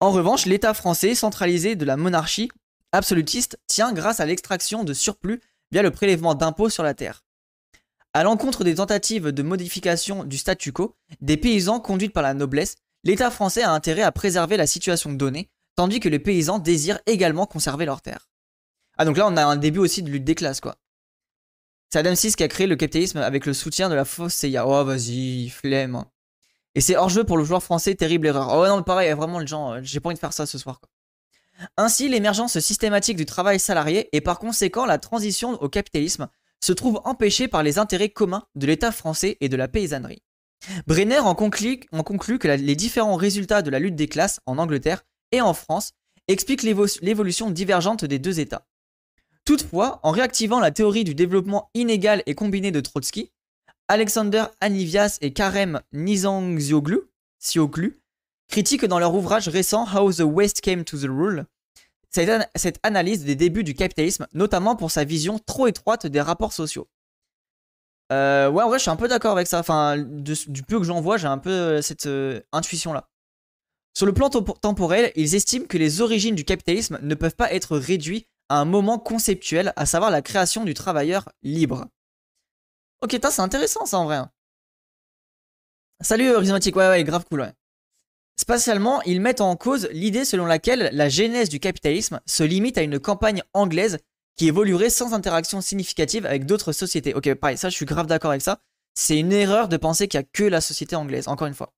En revanche, l'État français, centralisé de la monarchie absolutiste, tient grâce à l'extraction de surplus via le prélèvement d'impôts sur la terre. À l'encontre des tentatives de modification du statu quo, des paysans conduites par la noblesse, l'État français a intérêt à préserver la situation donnée, tandis que les paysans désirent également conserver leurs terres. Ah donc là on a un début aussi de lutte des classes quoi. C'est Adam Smith qui a créé le capitalisme avec le soutien de la fausse CIA. Oh vas-y, flemme. Et c'est hors jeu pour le joueur français, terrible erreur. Oh non, pareil, vraiment, les gens, euh, j'ai pas envie de faire ça ce soir. Quoi. Ainsi, l'émergence systématique du travail salarié et par conséquent la transition au capitalisme se trouve empêchée par les intérêts communs de l'État français et de la paysannerie. Brenner en conclut, que les différents résultats de la lutte des classes en Angleterre et en France expliquent l'évo- l'évolution divergente des deux États. Toutefois, en réactivant la théorie du développement inégal et combiné de Trotsky, Alexander Anivias et Karem Nizanxioglu Sioglu, critiquent dans leur ouvrage récent How the West Came to the Rule cette, cette analyse des débuts du capitalisme, notamment pour sa vision trop étroite des rapports sociaux. Euh, ouais, en vrai, je suis un peu d'accord avec ça. Enfin, du peu que j'en vois, j'ai un peu euh, cette euh, intuition-là. Sur le plan temporel, ils estiment que les origines du capitalisme ne peuvent pas être réduites un moment conceptuel, à savoir la création du travailleur libre. Ok, c'est intéressant ça en vrai. Hein. Salut Horizontique, ouais, ouais, grave cool. Spatialement, ils mettent en cause l'idée selon laquelle la genèse du capitalisme se limite à une campagne anglaise qui évoluerait sans interaction significative avec d'autres sociétés. Ok, pareil, ça je suis grave d'accord avec ça. C'est une erreur de penser qu'il n'y a que la société anglaise, encore une fois.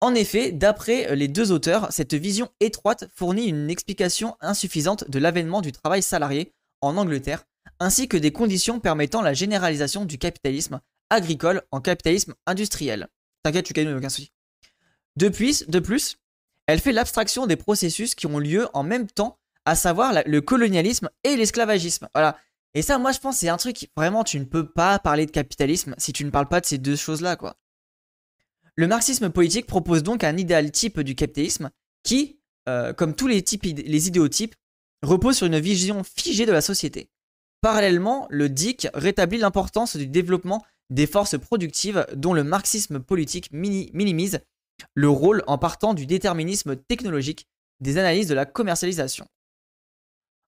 En effet, d'après les deux auteurs, cette vision étroite fournit une explication insuffisante de l'avènement du travail salarié en Angleterre, ainsi que des conditions permettant la généralisation du capitalisme agricole en capitalisme industriel. T'inquiète, tu gagnes aucun souci. De plus, de plus, elle fait l'abstraction des processus qui ont lieu en même temps à savoir le colonialisme et l'esclavagisme. Voilà. Et ça, moi, je pense, c'est un truc, vraiment, tu ne peux pas parler de capitalisme si tu ne parles pas de ces deux choses-là, quoi. Le marxisme politique propose donc un idéal type du capitalisme qui, euh, comme tous les, types, les idéotypes, repose sur une vision figée de la société. Parallèlement, le DIC rétablit l'importance du développement des forces productives dont le marxisme politique minimise le rôle en partant du déterminisme technologique des analyses de la commercialisation.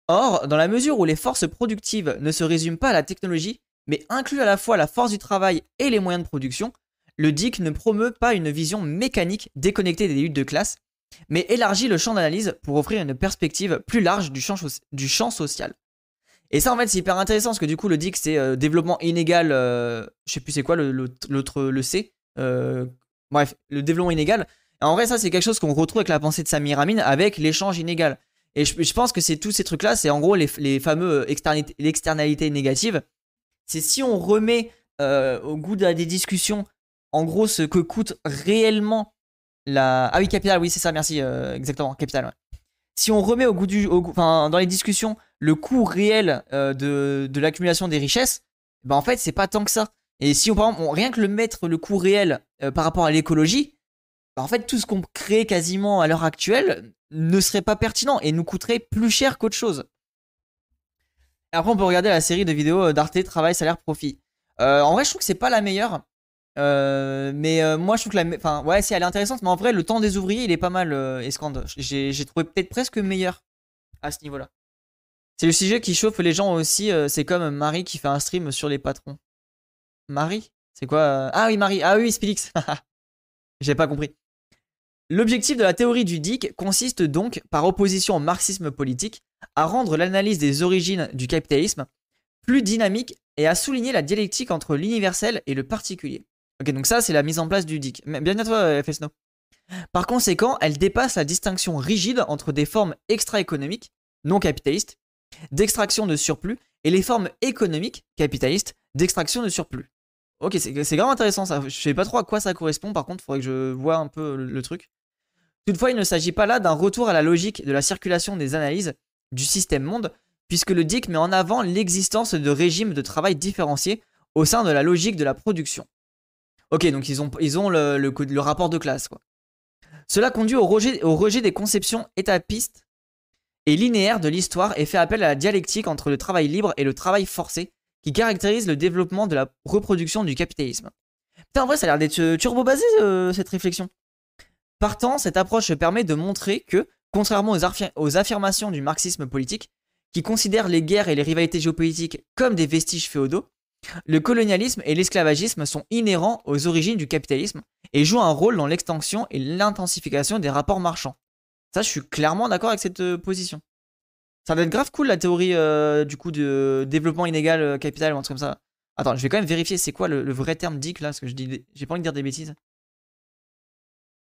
Or, dans la mesure où les forces productives ne se résument pas à la technologie, mais incluent à la fois la force du travail et les moyens de production, le DIC ne promeut pas une vision mécanique déconnectée des luttes de classe, mais élargit le champ d'analyse pour offrir une perspective plus large du champ, social. Et ça, en fait, c'est hyper intéressant parce que du coup, le DIC, c'est euh, développement inégal, euh, je sais plus c'est quoi l'autre, le, C. Euh, bref, le développement inégal. en vrai, ça, c'est quelque chose qu'on retrouve avec la pensée de Samir Amin avec l'échange inégal. Et je, pense que c'est tous ces trucs-là, c'est en gros les, fameux euh, externalités, négatives. C'est si on remet au goût des discussions, en gros, ce que coûte réellement la. Ah oui, capital, oui, c'est ça, merci, euh, exactement, capital. Si on remet au goût du. enfin, dans les discussions, le coût réel de, de l'accumulation des richesses, ben en fait, c'est pas tant que ça. Et si on, par exemple, rien que le mettre le coût réel par rapport à l'écologie, ben en fait, tout ce qu'on crée quasiment à l'heure actuelle ne serait pas pertinent et nous coûterait plus cher qu'autre chose. après, on peut regarder la série de vidéos euh, d'Arte Travail, Salaire, Profit. Euh, en vrai, je trouve que c'est pas la meilleure. Euh, mais moi, je trouve que la. Enfin, ouais, si elle est intéressante, mais en vrai, le temps des ouvriers, il est pas mal, Escande. J'ai trouvé peut-être presque meilleur à ce niveau-là. C'est le sujet qui chauffe les gens aussi. c'est comme Marie qui fait un stream sur les patrons. Marie? C'est quoi Ah oui, Marie. Ah oui, Spilix. *laughs* J'ai pas compris. L'objectif de la théorie du DIC consiste donc, par opposition au marxisme politique, à rendre l'analyse des origines du capitalisme plus dynamique et à souligner la dialectique entre l'universel et le particulier. Ok, donc ça, c'est la mise en place du DIC. Bienvenue à toi, euh, Fesno. Par conséquent, elle dépasse la distinction rigide entre des formes extra-économiques, non capitalistes, d'extraction de surplus, et les formes économiques, capitalistes, d'extraction de surplus. Ok, c'est vraiment intéressant ça. Je sais pas trop à quoi ça correspond, par contre, faudrait que je vois un peu le truc. Toutefois, il ne s'agit pas là d'un retour à la logique de la circulation des analyses du système monde, puisque le DIC met en avant l'existence de régimes de travail différenciés au sein de la logique de la production. Ok, donc ils ont, ils le, rapport de classe. Quoi. Cela conduit au rejet, au rejet des conceptions étapistes et linéaires de l'histoire et fait appel à la dialectique entre le travail libre et le travail forcé qui caractérise le développement de la reproduction du capitalisme. Putain, en vrai, ça a l'air d'être euh, turbo-basé euh, cette réflexion. Partant, cette approche permet de montrer que, contrairement aux, affirmations du marxisme politique, qui considère les guerres et les rivalités géopolitiques comme des vestiges féodaux, le colonialisme et l'esclavagisme sont inhérents aux origines du capitalisme et jouent un rôle dans l'extension et l'intensification des rapports marchands. Ça, je suis clairement d'accord avec cette euh, position. Ça va être grave cool la théorie euh, du coup de développement inégal euh, capital ou un truc comme ça. Attends, je vais quand même vérifier c'est quoi le, vrai terme DIC là, parce que je dis, j'ai pas envie de dire des bêtises.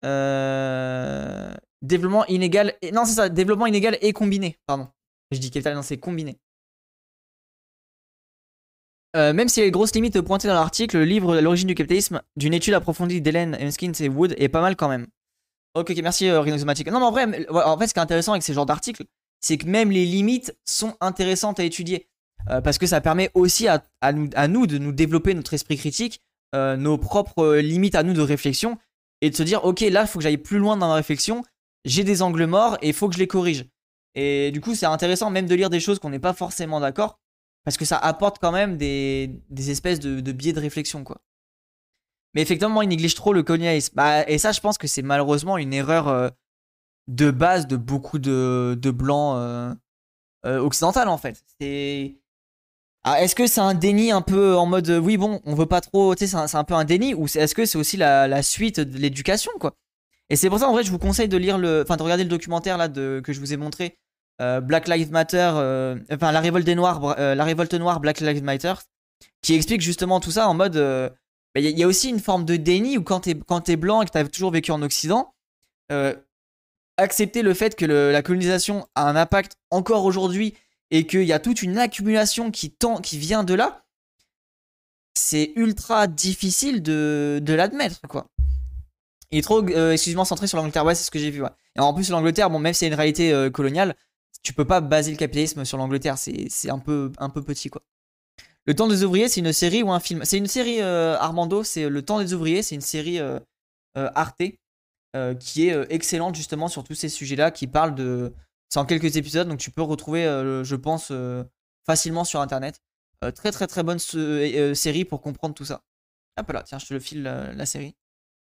Euh, développement inégal. Et... Non, c'est ça, développement inégal et combiné. Pardon. Je dis capital, non, c'est combiné. Euh, même si les grosses limites pointées dans l'article, le livre L'origine du capitalisme, d'une étude approfondie d'Hélène Hemskins et Wood, est pas mal quand même. Ok, merci euh, Non, mais en vrai, en fait, ce qui est intéressant avec ces genres d'articles, c'est que même les limites sont intéressantes à étudier. euh, parce que ça permet aussi à, nous, à, nous, de nous développer notre esprit critique, euh, nos propres limites à nous de réflexion, et de se dire, ok, là, il faut que j'aille plus loin dans ma réflexion, j'ai des angles morts et il faut que je les corrige. Et du coup, c'est intéressant même de lire des choses qu'on n'est pas forcément d'accord, parce que ça apporte quand même des, espèces de, biais de réflexion, quoi. Mais effectivement, il néglige trop le colonialisme. Bah, et ça, je pense que c'est malheureusement une erreur de base de beaucoup de, blancs occidentaux, en fait. Ah, est-ce que c'est un déni un peu en mode oui bon on veut pas trop tu sais c'est un, peu un déni ou est-ce que c'est aussi la, suite de l'éducation quoi? Et c'est pour ça en vrai je vous conseille de lire enfin de regarder le documentaire là que je vous ai montré euh, Black Lives Matter euh, enfin la révolte des euh, la révolte noire Black Lives Matter qui explique justement tout ça en mode bah, il y, a aussi une forme de déni où quand t'es quand es blanc et que t'as toujours vécu en Occident accepter le fait que la colonisation a un impact encore aujourd'hui et qu'il y a toute une accumulation qui, vient de là, c'est ultra difficile de, l'admettre, quoi. Il est trop, excusez-moi, centré sur l'Angleterre. Ouais, c'est ce que j'ai vu. Et en plus, l'Angleterre, bon, même si c'est une réalité coloniale, tu peux pas baser le capitalisme sur l'Angleterre. C'est un peu, un peu petit, quoi. Le temps des ouvriers, c'est une série ou un film? C'est une série, euh, Armando, c'est Le temps des ouvriers, c'est une série Arte qui est excellente justement sur tous ces sujets-là, qui parle de, c'est en quelques épisodes, donc tu peux retrouver, euh, je pense, euh, facilement sur internet. Euh, très très très bonne série pour comprendre tout ça. Hop là, tiens, je te le file la, série.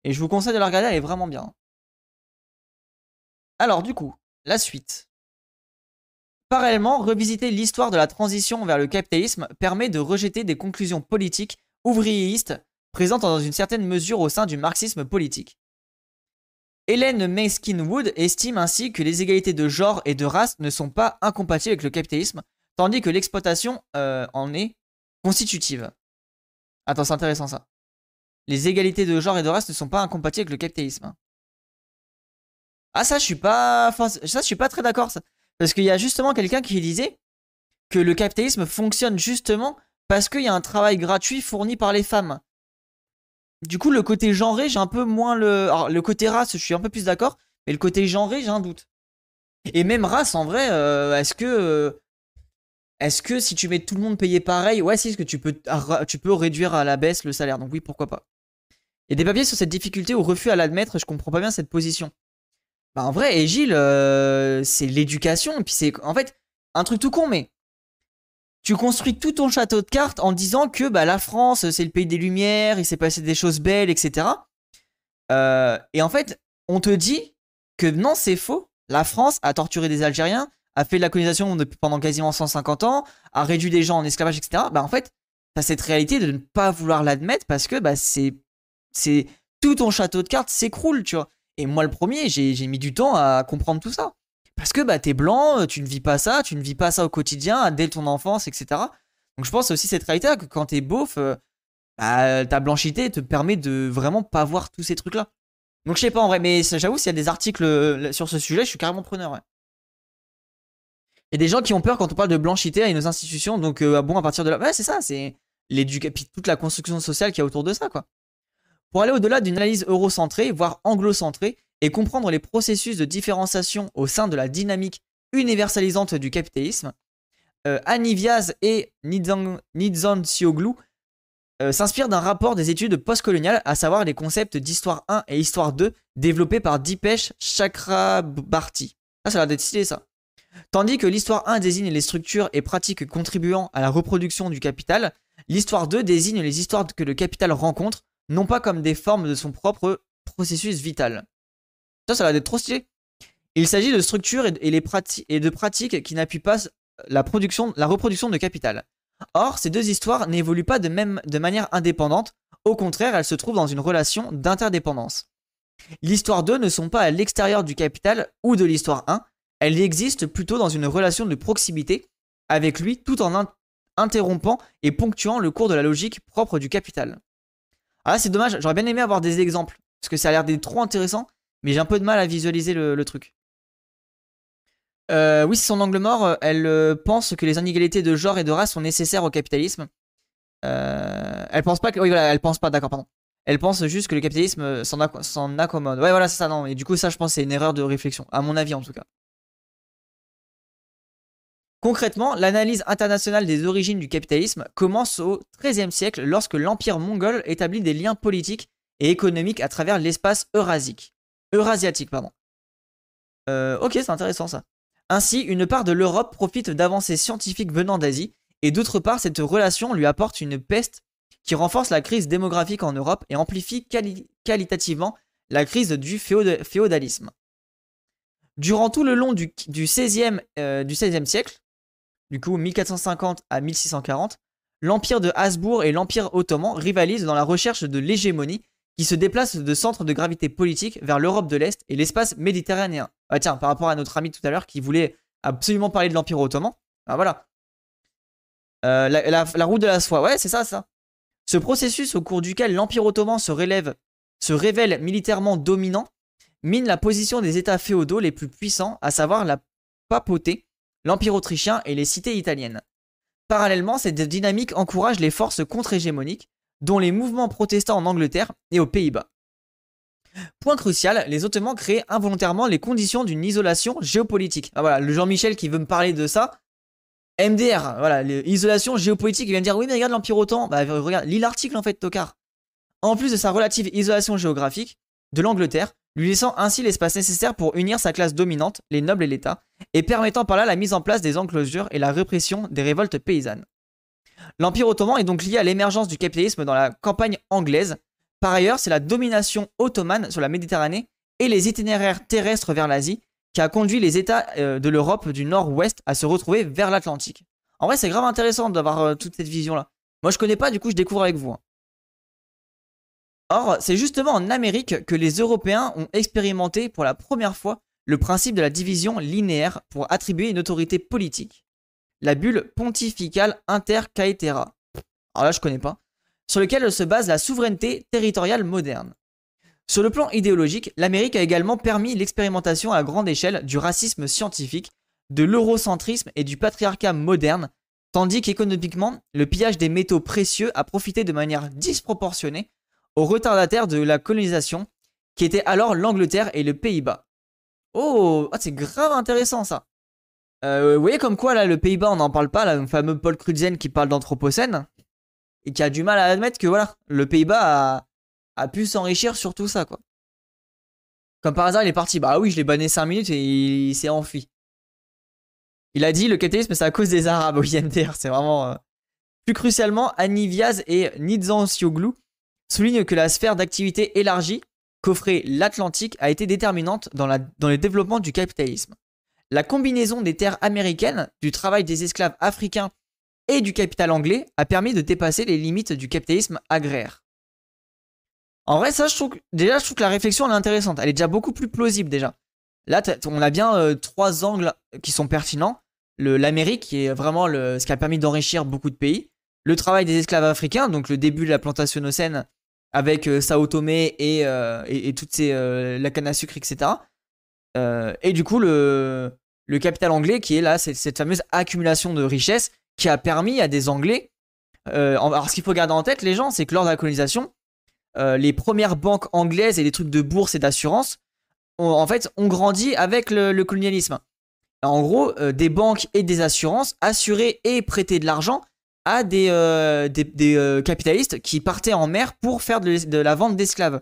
Et je vous conseille de la regarder, elle est vraiment bien. Alors, du coup, la suite. Parallèlement, revisiter l'histoire de la transition vers le capitalisme permet de rejeter des conclusions politiques ouvriéistes présentes dans une certaine mesure au sein du marxisme politique. Hélène Meskin-Wood estime ainsi que les égalités de genre et de race ne sont pas incompatibles avec le capitalisme, tandis que l'exploitation euh, en est constitutive. Attends, c'est intéressant ça. Les égalités de genre et de race ne sont pas incompatibles avec le capitalisme. Ah ça, je suis pas, ça, je suis pas très d'accord. Parce qu'il y a justement quelqu'un qui disait que le capitalisme fonctionne justement parce qu'il y a un travail gratuit fourni par les femmes. Du coup, le côté genré, j'ai un peu moins le. Alors, le côté race, je suis un peu plus d'accord, mais le côté genré, j'ai un doute. Et même race, en vrai, euh, est-ce que. Euh, est-ce que si tu mets tout le monde payé pareil, ouais, si, est-ce que tu peux, tu peux réduire à la baisse le salaire Donc, oui, pourquoi pas. A des papiers sur cette difficulté ou refus à l'admettre, je comprends pas bien cette position. Bah, en vrai, et Gilles, euh, c'est l'éducation, et puis c'est. En fait, un truc tout con, mais tu construis tout ton château de cartes en disant que bah, la France, c'est le pays des Lumières, il s'est passé des choses belles, etc. Euh, et en fait, on te dit que non, c'est faux. La France a torturé des Algériens, a fait de la colonisation pendant quasiment 150 ans, a réduit des gens en esclavage, etc. Bah, en fait, t'as cette réalité de ne pas vouloir l'admettre parce que bah, c'est, c'est tout ton château de cartes s'écroule, tu vois. Et moi, le premier, j'ai mis du temps à comprendre tout ça. Parce que bah, t'es blanc, euh, tu ne vis pas ça, tu ne vis pas ça au quotidien, dès ton enfance, etc. Donc je pense aussi cette réalité que quand t'es beauf, euh, bah, ta blanchité te permet de vraiment pas voir tous ces trucs-là. Donc je sais pas en vrai, mais j'avoue, s'il y a des articles euh, sur ce sujet, je suis carrément preneur. Ouais. Il y a des gens qui ont peur quand on parle de blanchité à nos institutions, donc ah bon, à partir de là, ouais, c'est ça, c'est toute la construction sociale qui y a autour de ça, quoi. Pour aller au-delà d'une analyse eurocentrée, voire anglo-centrée, et comprendre les processus de différenciation au sein de la dynamique universalisante du capitalisme, euh, Annie Viaz et Nidzan Sioglu euh, s'inspirent d'un rapport des études postcoloniales, à savoir les concepts d'histoire 1 et histoire 2 développés par Dipesh Chakrabarti. Ça, ça a l'air d'être stylé ça. Tandis que l'histoire 1 désigne les structures et pratiques contribuant à la reproduction du capital, l'histoire 2 désigne les histoires que le capital rencontre, non pas comme des formes de son propre processus vital. Ça, ça va être trop stylé. Il s'agit de structures et, de pratiques qui n'appuient pas la reproduction de capital. Or, ces deux histoires n'évoluent pas de, même, de manière indépendante, au contraire, elles se trouvent dans une relation d'interdépendance. L'histoire 2 ne sont pas à l'extérieur du capital ou de l'histoire 1, elles existent plutôt dans une relation de proximité avec lui tout en interrompant et ponctuant le cours de la logique propre du capital. Ah c'est dommage, j'aurais bien aimé avoir des exemples, parce que ça a l'air d'être trop intéressant, mais j'ai un peu de mal à visualiser le, truc. Euh, oui, c'est son angle mort. Euh, elle euh, pense que les inégalités de genre et de race sont nécessaires au capitalisme. elle pense pas que. Oui, voilà, elle pense pas, d'accord, pardon. Elle pense juste que le capitalisme s'en accommode. Ouais, voilà, c'est ça, non. Et du coup, ça, je pense, c'est une erreur de réflexion. À mon avis, en tout cas. Concrètement, l'analyse internationale des origines du capitalisme commence au XIIIe siècle lorsque l'Empire mongol établit des liens politiques et économiques à travers l'espace eurasique. Eurasiatique, pardon. Euh, ok, c'est intéressant ça. Ainsi, une part de l'Europe profite d'avancées scientifiques venant d'Asie, et d'autre part, cette relation lui apporte une peste qui renforce la crise démographique en Europe et amplifie qualitativement la crise du féodalisme. Durant tout le long du, XVIe euh, siècle, du coup 1450 à 1640, l'empire de Habsbourg et l'empire ottoman rivalisent dans la recherche de l'hégémonie qui se déplace de centre de gravité politique vers l'Europe de l'Est et l'espace méditerranéen. Ah tiens, par rapport à notre ami tout à l'heure qui voulait absolument parler de l'Empire ottoman, ah voilà. Euh, la, route de la soie, ouais, c'est ça, ça. Ce processus au cours duquel l'Empire ottoman se, révèle militairement dominant mine la position des États féodaux les plus puissants, à savoir la papauté, l'Empire autrichien et les cités italiennes. Parallèlement, cette dynamique encourage les forces contre-hégémoniques, dont les mouvements protestants en Angleterre et aux Pays-Bas. Point crucial, les Ottomans créent involontairement les conditions d'une isolation géopolitique. Ah voilà, le Jean-Michel qui veut me parler de ça. MDR, voilà, l'isolation géopolitique, il vient de dire oui mais regarde l'Empire Ottoman, bah regarde, lis l'article en fait, tocard. En plus de sa relative isolation géographique de l'Angleterre, lui laissant ainsi l'espace nécessaire pour unir sa classe dominante, les nobles et l'État, et permettant par là la mise en place des enclosures et la répression des révoltes paysannes. L'Empire ottoman est donc lié à l'émergence du capitalisme dans la campagne anglaise. Par ailleurs, c'est la domination ottomane sur la Méditerranée et les itinéraires terrestres vers l'Asie qui a conduit les États euh, de l'Europe du nord-ouest à se retrouver vers l'Atlantique. En vrai, c'est grave intéressant d'avoir euh, toute cette vision-là. Moi, je connais pas, du coup, je découvre avec vous. Hein. Or, c'est justement en Amérique que les Européens ont expérimenté pour la première fois le principe de la division linéaire pour attribuer une autorité politique la bulle pontificale inter caetera. Alors là, je connais pas. Sur lequel se base la souveraineté territoriale moderne. Sur le plan idéologique, l'Amérique a également permis l'expérimentation à grande échelle du racisme scientifique, de l'eurocentrisme et du patriarcat moderne, tandis qu'économiquement, le pillage des métaux précieux a profité de manière disproportionnée aux retardataires de la colonisation, qui étaient alors l'Angleterre et le Pays-Bas. Oh, ah, c'est grave intéressant ça. Euh, vous voyez comme quoi là le Pays-Bas on n'en parle pas, là, le fameux Paul Crutzen qui parle d'anthropocène et qui a du mal à admettre que voilà, le Pays-Bas a, pu s'enrichir sur tout ça quoi. Comme par hasard il est parti, bah oui je l'ai banné 5 minutes et il, s'est enfui. Il a dit le capitalisme c'est à cause des Arabes au INTR, c'est vraiment... Euh, plus crucialement, Annie Viaz et Nizansioglu soulignent que la sphère d'activité élargie qu'offrait l'Atlantique a été déterminante dans, la, dans le développement du capitalisme la combinaison des terres américaines, du travail des esclaves africains et du capital anglais a permis de dépasser les limites du capitalisme agraire. En vrai, ça, je trouve, déjà, je trouve que la réflexion est intéressante. Elle est déjà beaucoup plus plausible déjà. Là, on a bien euh, trois angles qui sont pertinents. L'Amérique, qui est vraiment ce qui a permis d'enrichir beaucoup de pays. Le travail des esclaves africains, donc le début de la plantation océane avec euh, Sao Tomé et, euh, et, toutes ces, la canne à sucre, etc. et du coup, le, le capital anglais qui est là, c'est cette fameuse accumulation de richesses qui a permis à des Anglais. Euh, alors, ce qu'il faut garder en tête, les gens, c'est que lors de la colonisation, euh, les premières banques anglaises et les trucs de bourse et d'assurance, en fait, ont grandi avec le, colonialisme. En gros, euh, des banques et des assurances assuraient et prêtaient de l'argent à des, des, capitalistes qui partaient en mer pour faire de la vente d'esclaves.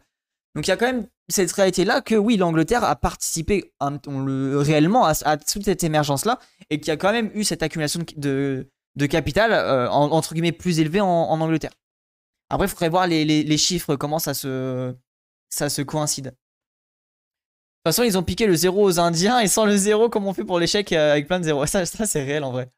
Donc il y a quand même cette réalité-là que oui, l'Angleterre a participé réellement à, toute cette émergence-là et qu'il y a quand même eu cette accumulation de, capital euh, entre guillemets plus élevée en, Angleterre. Après, il faudrait voir les, chiffres, comment ça se, ça se coïncide. De toute façon, ils ont piqué le zéro aux Indiens et sans le zéro, comme on fait pour l'échec euh, avec plein de zéros. *laughs* Ça c'est réel en vrai.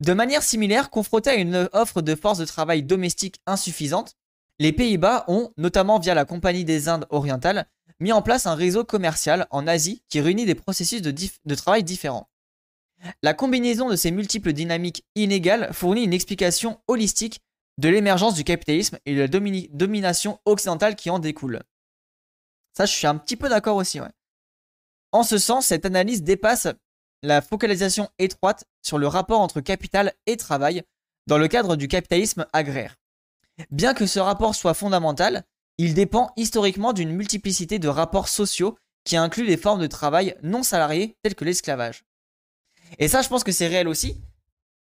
De manière similaire, confronté à une offre de force de travail domestique insuffisante, les Pays-Bas ont, notamment via la Compagnie des Indes orientales, mis en place un réseau commercial en Asie qui réunit des processus de, travail différents. La combinaison de ces multiples dynamiques inégales fournit une explication holistique de l'émergence du capitalisme et de la domination occidentale qui en découle. Ça, je suis un petit peu d'accord aussi. En ce sens, cette analyse dépasse la focalisation étroite sur le rapport entre capital et travail dans le cadre du capitalisme agraire. Bien que ce rapport soit fondamental, il dépend historiquement d'une multiplicité de rapports sociaux qui incluent les formes de travail non salariés telles que l'esclavage. Et ça, je pense que c'est réel aussi.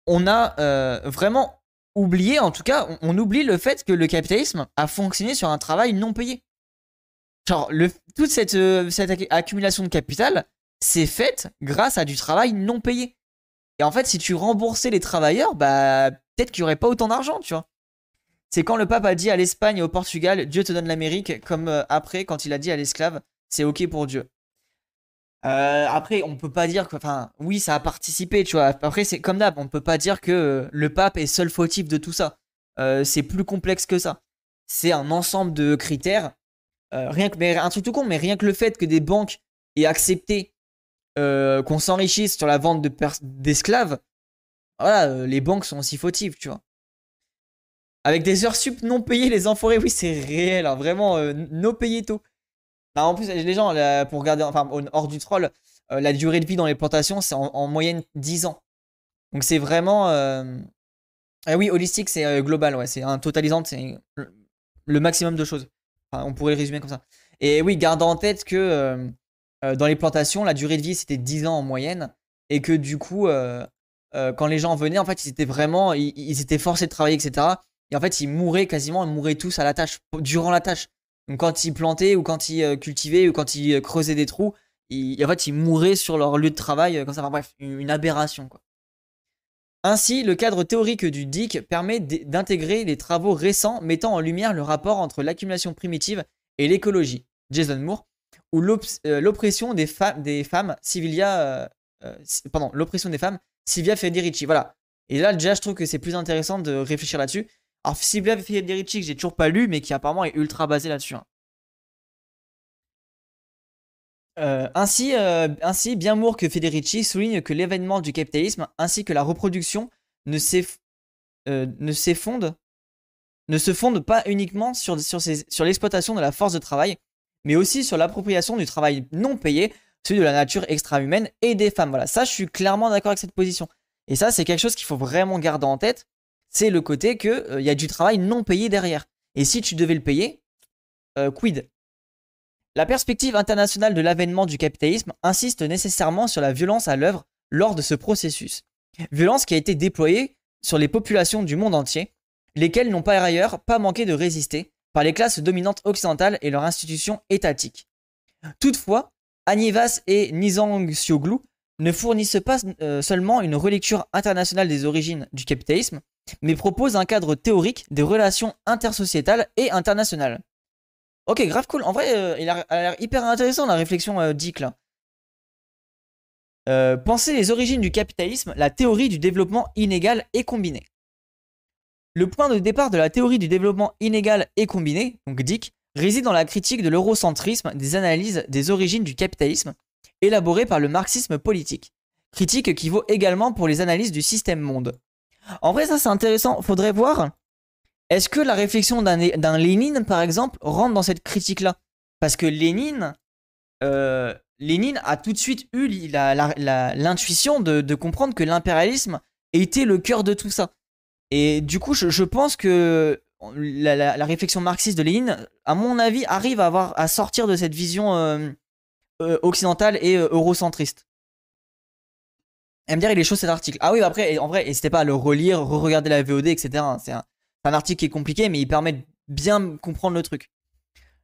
On a euh, vraiment oublié, en tout cas, on, oublie le fait que le capitalisme a fonctionné sur un travail non payé. Toute cette, euh, cette accumulation de capital, c'est faite grâce à du travail non payé. Et en fait, si tu remboursais les travailleurs, bah peut-être qu'il n'y aurait pas autant d'argent, tu vois. C'est quand le pape a dit à l'Espagne et au Portugal, Dieu te donne l'Amérique, comme euh, après, quand il a dit à l'esclave, c'est ok pour Dieu. Euh, après, on peut pas dire que, enfin, oui, ça a participé, tu vois. Après, c'est comme d'hab, on peut pas dire que euh, le pape est seul fautif de tout ça. c'est plus complexe que ça. C'est un ensemble de critères. rien que, mais un truc tout con, mais rien que le fait que des banques aient accepté qu'on s'enrichisse sur la vente d'esclaves, voilà, les banques sont aussi fautives, tu vois. Avec des heures sup non payées, les enfoirés, oui, c'est réel, hein, vraiment, euh, no payé tôt. Bah, en plus, les gens, pour regarder, enfin, hors du troll, euh, la durée de vie dans les plantations, c'est en, moyenne 10 ans. Donc c'est vraiment. Euh, ah oui, holistique, c'est global, ouais, c'est un totalisant, c'est le maximum de choses. on pourrait le résumer comme ça. Et oui, gardant en tête que dans les plantations, la durée de vie, c'était 10 ans en moyenne. Et que du coup, quand les gens venaient, en fait, ils étaient vraiment. ils étaient forcés de travailler, etc. Et en fait, ils mouraient quasiment, ils mouraient tous à la tâche, durant la tâche. Donc quand ils plantaient ou quand ils euh, cultivaient ou quand ils euh, creusaient des trous, ils, en fait, ils mouraient sur leur lieu de travail, euh, comme ça. Bref, une, aberration quoi. Ainsi, le cadre théorique du DIC permet d'intégrer les travaux récents mettant en lumière le rapport entre l'accumulation primitive et l'écologie. Jason Moore, ou l'oppression des, des, femmes, Sivilia, pardon, l'oppression des femmes, Silvia Federici. Voilà. Et là, déjà, je trouve que c'est plus intéressant de réfléchir là-dessus. Alors, Silvia Federici, que j'ai toujours pas lu, mais qui apparemment est ultra basé là-dessus. Hein. Euh, ainsi, euh, ainsi, bien Moore que Federici souligne que l'événement du capitalisme ainsi que la reproduction ne, euh, ne se fondent pas uniquement sur l'exploitation de la force de travail, mais aussi sur l'appropriation du travail non payé, celui de la nature extra-humaine et des femmes. Voilà, ça je suis clairement d'accord avec cette position. Et ça c'est quelque chose qu'il faut vraiment garder en tête, c'est le côté qu'il il euh, y a du travail non payé derrière. Et si tu devais le payer, euh, quid? La perspective internationale de l'avènement du capitalisme insiste nécessairement sur la violence à l'œuvre lors de ce processus. Violence qui a été déployée sur les populations du monde entier, lesquelles n'ont par ailleurs pas manqué de résister par les classes dominantes occidentales et leurs institutions étatiques. Toutefois, Anivas et Nizang Xioglu ne fournissent pas euh, seulement une relecture internationale des origines du capitalisme, mais propose un cadre théorique des relations intersociétales et internationales. Ok, grave cool. En vrai, euh, il a, l'air hyper intéressant la réflexion euh, d'Ick là. Euh, penser les origines du capitalisme, la théorie du développement inégal et combiné. Le point de départ de la théorie du développement inégal et combiné, donc DIC, réside dans la critique de l'eurocentrisme des analyses des origines du capitalisme, élaborée par le marxisme politique. Critique qui vaut également pour les analyses du système monde. En vrai, ça c'est intéressant. Faudrait voir. Est-ce que la réflexion d'un Lénine, par exemple, rentre dans cette critique-là? Parce que Lénine, euh, Lénine a tout de suite eu l'intuition de, comprendre que l'impérialisme était le cœur de tout ça. Et du coup, je, pense que la, réflexion marxiste de Lénine, à mon avis, arrive à, à sortir de cette vision euh, euh, occidentale et eurocentriste. Elle me dire, il est chaud cet article. Ah oui, après, en vrai, n'hésitez pas à le relire, re-regarder la VOD, etc. C'est un, article qui est compliqué, mais il permet de bien comprendre le truc.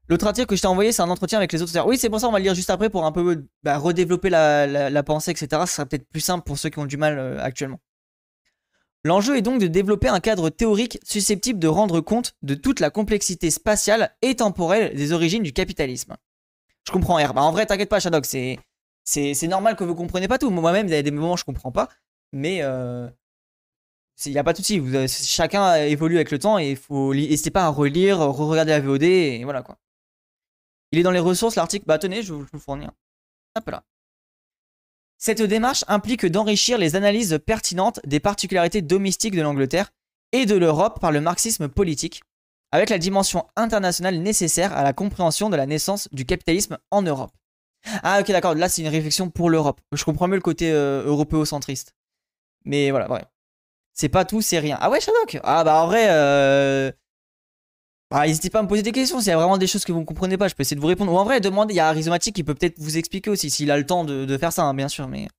L'autre article que je t'ai envoyé, c'est un entretien avec les autres. Oui, c'est pour ça, on va le lire juste après pour un peu bah, redévelopper la, pensée, etc. Ce sera peut-être plus simple pour ceux qui ont du mal euh, actuellement. L'enjeu est donc de développer un cadre théorique susceptible de rendre compte de toute la complexité spatiale et temporelle des origines du capitalisme. Je comprends R. En vrai, t'inquiète pas, Shadok, c'est normal que vous comprenez pas tout. Moi-même, il y a des moments où je comprends pas, mais euh, il n'y a pas de souci. chacun évolue avec le temps et il faut n'hésitez pas à relire, re-regarder la VOD et voilà quoi. Il est dans les ressources l'article. Bah tenez, je vais vous le fournir. Hop là. Cette démarche implique d'enrichir les analyses pertinentes des particularités domestiques de l'Angleterre et de l'Europe par le marxisme politique, avec la dimension internationale nécessaire à la compréhension de la naissance du capitalisme en Europe. Ah ok d'accord, là c'est une réflexion pour l'Europe. Je comprends mieux le côté euh, européocentriste. Mais voilà, ouais. C'est pas tout, c'est rien. Ah ouais, Shadok Ah bah en vrai, euh... bah, n'hésitez pas à me poser des questions. S'il y a vraiment des choses que vous ne comprenez pas, je peux essayer de vous répondre. Ou en vrai, demandez, il y a Rhizomatic qui peut peut-être vous expliquer aussi, s'il a le temps de, faire ça, hein, bien sûr. Mais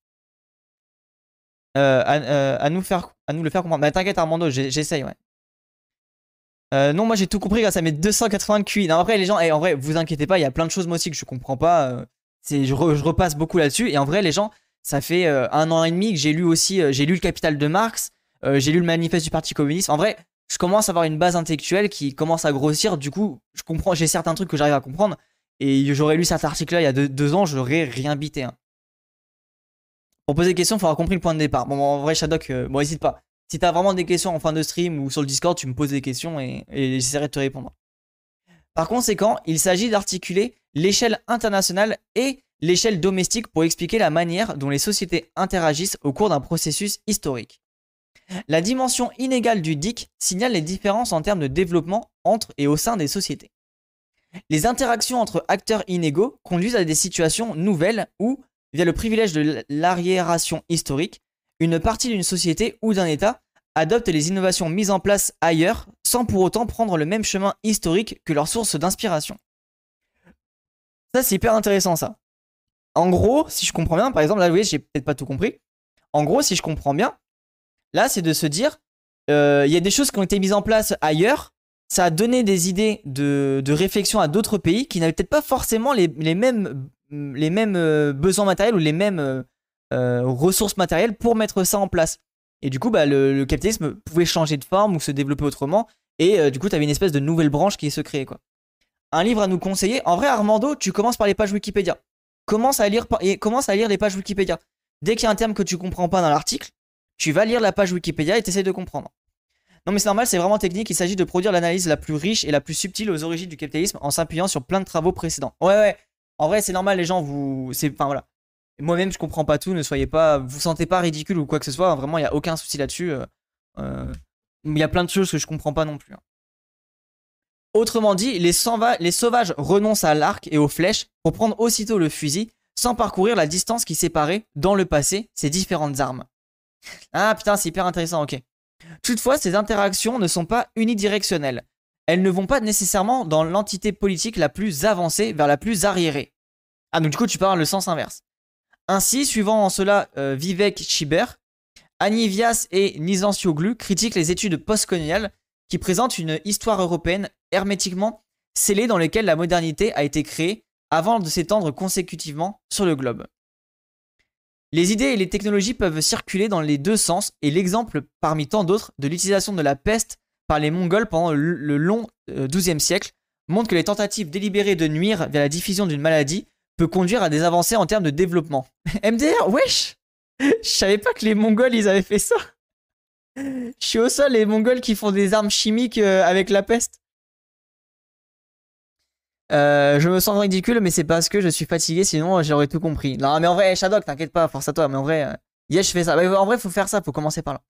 à, nous faire, à nous le faire comprendre. Mais t'inquiète Armando, j'essaye, ouais. non, moi j'ai tout compris grâce à mes 280 QI. Non, après, les gens, eh, en vrai, vous inquiétez pas, il y a plein de choses moi aussi que je comprends pas. c'est, je, repasse beaucoup là-dessus. Et en vrai, les gens, ça fait un an et demi que j'ai lu aussi, j'ai lu Le Capital de Marx, j'ai lu le manifeste du Parti communiste. En vrai, je commence à avoir une base intellectuelle qui commence à grossir. Du coup, je comprends, j'ai certains trucs que j'arrive à comprendre. Et j'aurais lu cet article-là il y a deux, ans, j'aurais rien bité. Hein. Pour poser des questions, il faut avoir compris le point de départ. Bon, en vrai, Shadok, euh, bon, n'hésite pas. Si t'as vraiment des questions en fin de stream ou sur le Discord, tu me poses des questions et j'essaierai de te répondre. Par conséquent, il s'agit d'articuler l'échelle internationale et l'échelle domestique pour expliquer la manière dont les sociétés interagissent au cours d'un processus historique. La dimension inégale du DIC signale les différences en termes de développement entre et au sein des sociétés. Les interactions entre acteurs inégaux conduisent à des situations nouvelles où, via le privilège de l'arriération historique, une partie d'une société ou d'un État adopte les innovations mises en place ailleurs sans pour autant prendre le même chemin historique que leur source d'inspiration. Ça, c'est hyper intéressant, ça. En gros, si je comprends bien, par exemple, là, vous voyez, j'ai peut-être pas tout compris. En gros, si je comprends bien, Là, c'est de se dire, euh, il y a des choses qui ont été mises en place ailleurs. Ça a donné des idées de, réflexion à d'autres pays qui n'avaient peut-être pas forcément les, mêmes, euh, besoins matériels ou les mêmes euh, ressources matérielles pour mettre ça en place. Et du coup, bah, le, capitalisme pouvait changer de forme ou se développer autrement. Et du coup, tu avais une espèce de nouvelle branche qui se créait. Un livre à nous conseiller. En vrai, Armando, tu commences par les pages Wikipédia. Commence à lire, et commence à lire les pages Wikipédia. Dès qu'il y a un terme que tu comprends pas dans l'article, tu vas lire la page Wikipédia et t'essayes de comprendre. Non mais c'est normal, c'est vraiment technique, il s'agit de produire l'analyse la plus riche et la plus subtile aux origines du capitalisme en s'appuyant sur plein de travaux précédents. Ouais ouais, en vrai c'est normal les gens, vous... c'est Enfin voilà. Moi-même je comprends pas tout, ne soyez pas... Vous sentez pas ridicule ou quoi que ce soit, vraiment il n'y a aucun souci là-dessus. Euh, euh, il y a plein de choses que je comprends pas non plus. Hein. Autrement dit, les, les sauvages renoncent à l'arc et aux flèches pour prendre aussitôt le fusil sans parcourir la distance qui séparait, dans le passé, ces différentes armes. Ah putain, c'est hyper intéressant, ok. Toutefois, ces interactions ne sont pas unidirectionnelles. Elles ne vont pas nécessairement dans l'entité politique la plus avancée vers la plus arriérée. Ah, donc du coup, tu parles le sens inverse. Ainsi, suivant en cela euh, Vivek Chiber, Anivias et Nizancioglu critiquent les études postcoloniales qui présentent une histoire européenne hermétiquement scellée dans laquelle la modernité a été créée avant de s'étendre consécutivement sur le globe. Les idées et les technologies peuvent circuler dans les deux sens et l'exemple parmi tant d'autres de l'utilisation de la peste par les Mongols pendant le long XIIe euh, siècle montre que les tentatives délibérées de nuire via la diffusion d'une maladie peut conduire à des avancées en termes de développement. *laughs* MDR, wesh Je savais pas que les Mongols ils avaient fait ça. Je suis au sol les Mongols qui font des armes chimiques euh, avec la peste. Euh, je me sens ridicule, mais c'est parce que je suis fatigué, sinon j'aurais tout compris. Non, mais en vrai, Shadok, t'inquiète pas, force à toi. Mais en vrai, euh, yes, je fais ça. en vrai, faut faire ça, faut commencer par là.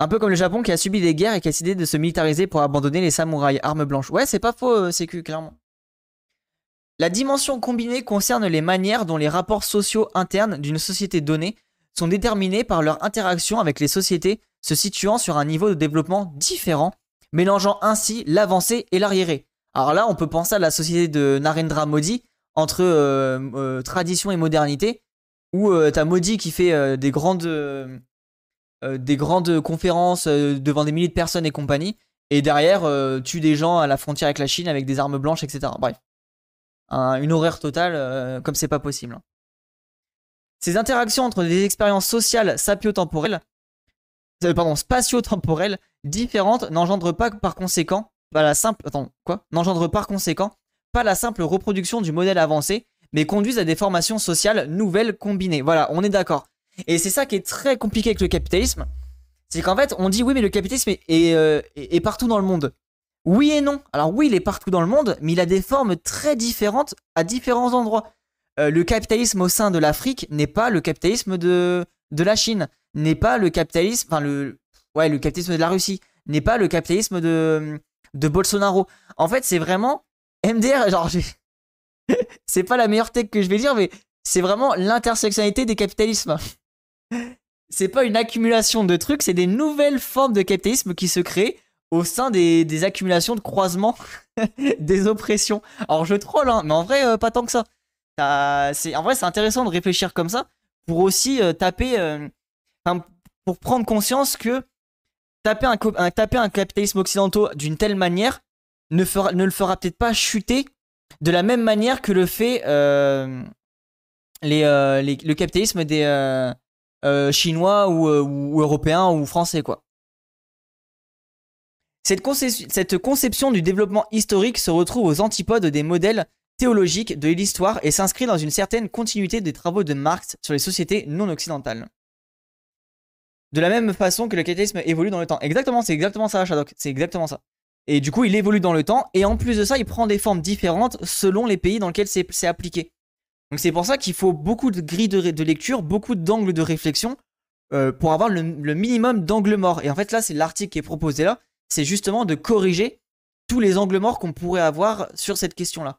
Un peu comme le Japon qui a subi des guerres et qui a décidé de se militariser pour abandonner les samouraïs armes blanches. Ouais, c'est pas faux, euh, c'est clairement. La dimension combinée concerne les manières dont les rapports sociaux internes d'une société donnée sont déterminés par leur interaction avec les sociétés se situant sur un niveau de développement différent, mélangeant ainsi l'avancée et l'arriéré. Alors là, on peut penser à la société de Narendra Modi entre euh, euh, tradition et modernité, où euh, t'as Modi qui fait des grandes des grandes conférences devant des milliers de personnes et compagnie, et derrière tue des gens à la frontière avec la Chine avec des armes blanches, etc. Bref, une horreur totale comme c'est pas possible. Ces interactions entre des expériences sociales sapio-temporelles, pardon, spatio-temporelles différentes n'engendrent pas par conséquent pas la simple. Attends, quoi? N'engendre par conséquent pas la simple reproduction du modèle avancé, mais conduisent à des formations sociales nouvelles combinées. Voilà, on est d'accord. Et c'est ça qui est très compliqué avec le capitalisme. C'est qu'en fait, on dit oui, mais le capitalisme est, euh, partout dans le monde. Oui et non. Alors oui, il est partout dans le monde, mais il a des formes très différentes à différents endroits. Euh, le capitalisme au sein de l'Afrique n'est pas le capitalisme de, de la Chine, n'est pas le capitalisme, enfin le, ouais, le capitalisme de la Russie, n'est pas le capitalisme de, de Bolsonaro. En fait, c'est vraiment MDR, *laughs* genre, c'est pas la meilleure tech que je vais dire, mais c'est vraiment l'intersectionnalité des capitalismes. *laughs* c'est pas une accumulation de trucs, c'est des nouvelles formes de capitalisme qui se créent au sein des, accumulations de croisements *laughs* des oppressions. Alors je troll, hein, mais en vrai, euh, pas tant que ça. en vrai, c'est intéressant de réfléchir comme ça pour aussi euh, taper. Euh, pour prendre conscience que taper un, capitalisme occidental d'une telle manière ne, le fera peut-être pas chuter de la même manière que le fait euh, euh, le capitalisme des euh, chinois ou, européens ou français quoi. Cette conception du développement historique se retrouve aux antipodes des modèles théologiques de l'histoire et s'inscrit dans une certaine continuité des travaux de Marx sur les sociétés non occidentales. De la même façon que le capitalisme évolue dans le temps. Exactement, c'est exactement ça, Shadok. C'est exactement ça. Et du coup, il évolue dans le temps, et en plus de ça, il prend des formes différentes selon les pays dans lesquels c'est appliqué. Donc c'est pour ça qu'il faut beaucoup de grilles de, lecture, beaucoup d'angles de réflexion euh, pour avoir le, minimum d'angles morts. Et en fait, là, c'est l'article qui est proposé là, c'est justement de corriger tous les angles morts qu'on pourrait avoir sur cette question-là.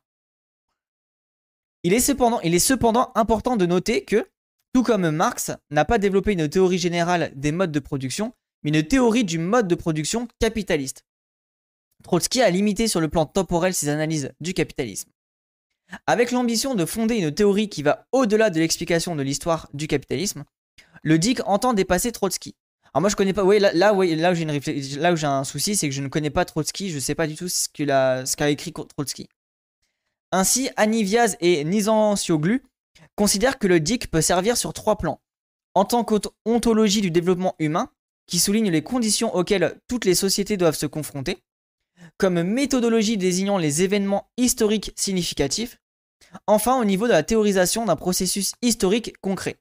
Il est cependant important de noter que, tout comme Marx n'a pas développé une théorie générale des modes de production, mais une théorie du mode de production capitaliste. Trotsky a limité sur le plan temporel ses analyses du capitalisme. Avec l'ambition de fonder une théorie qui va au-delà de l'explication de l'histoire du capitalisme, le DIC entend dépasser Trotsky. Alors moi je connais pas, oui là, là, là où j'ai un souci, c'est que je ne connais pas Trotsky, je sais pas du tout ce qu'a écrit Trotsky. Ainsi, Aniviaz et Nizancioglu considèrent que le DIC peut servir sur trois plans. En tant qu'ontologie du développement humain, qui souligne les conditions auxquelles toutes les sociétés doivent se confronter, comme méthodologie désignant les événements historiques significatifs, enfin au niveau de la théorisation d'un processus historique concret.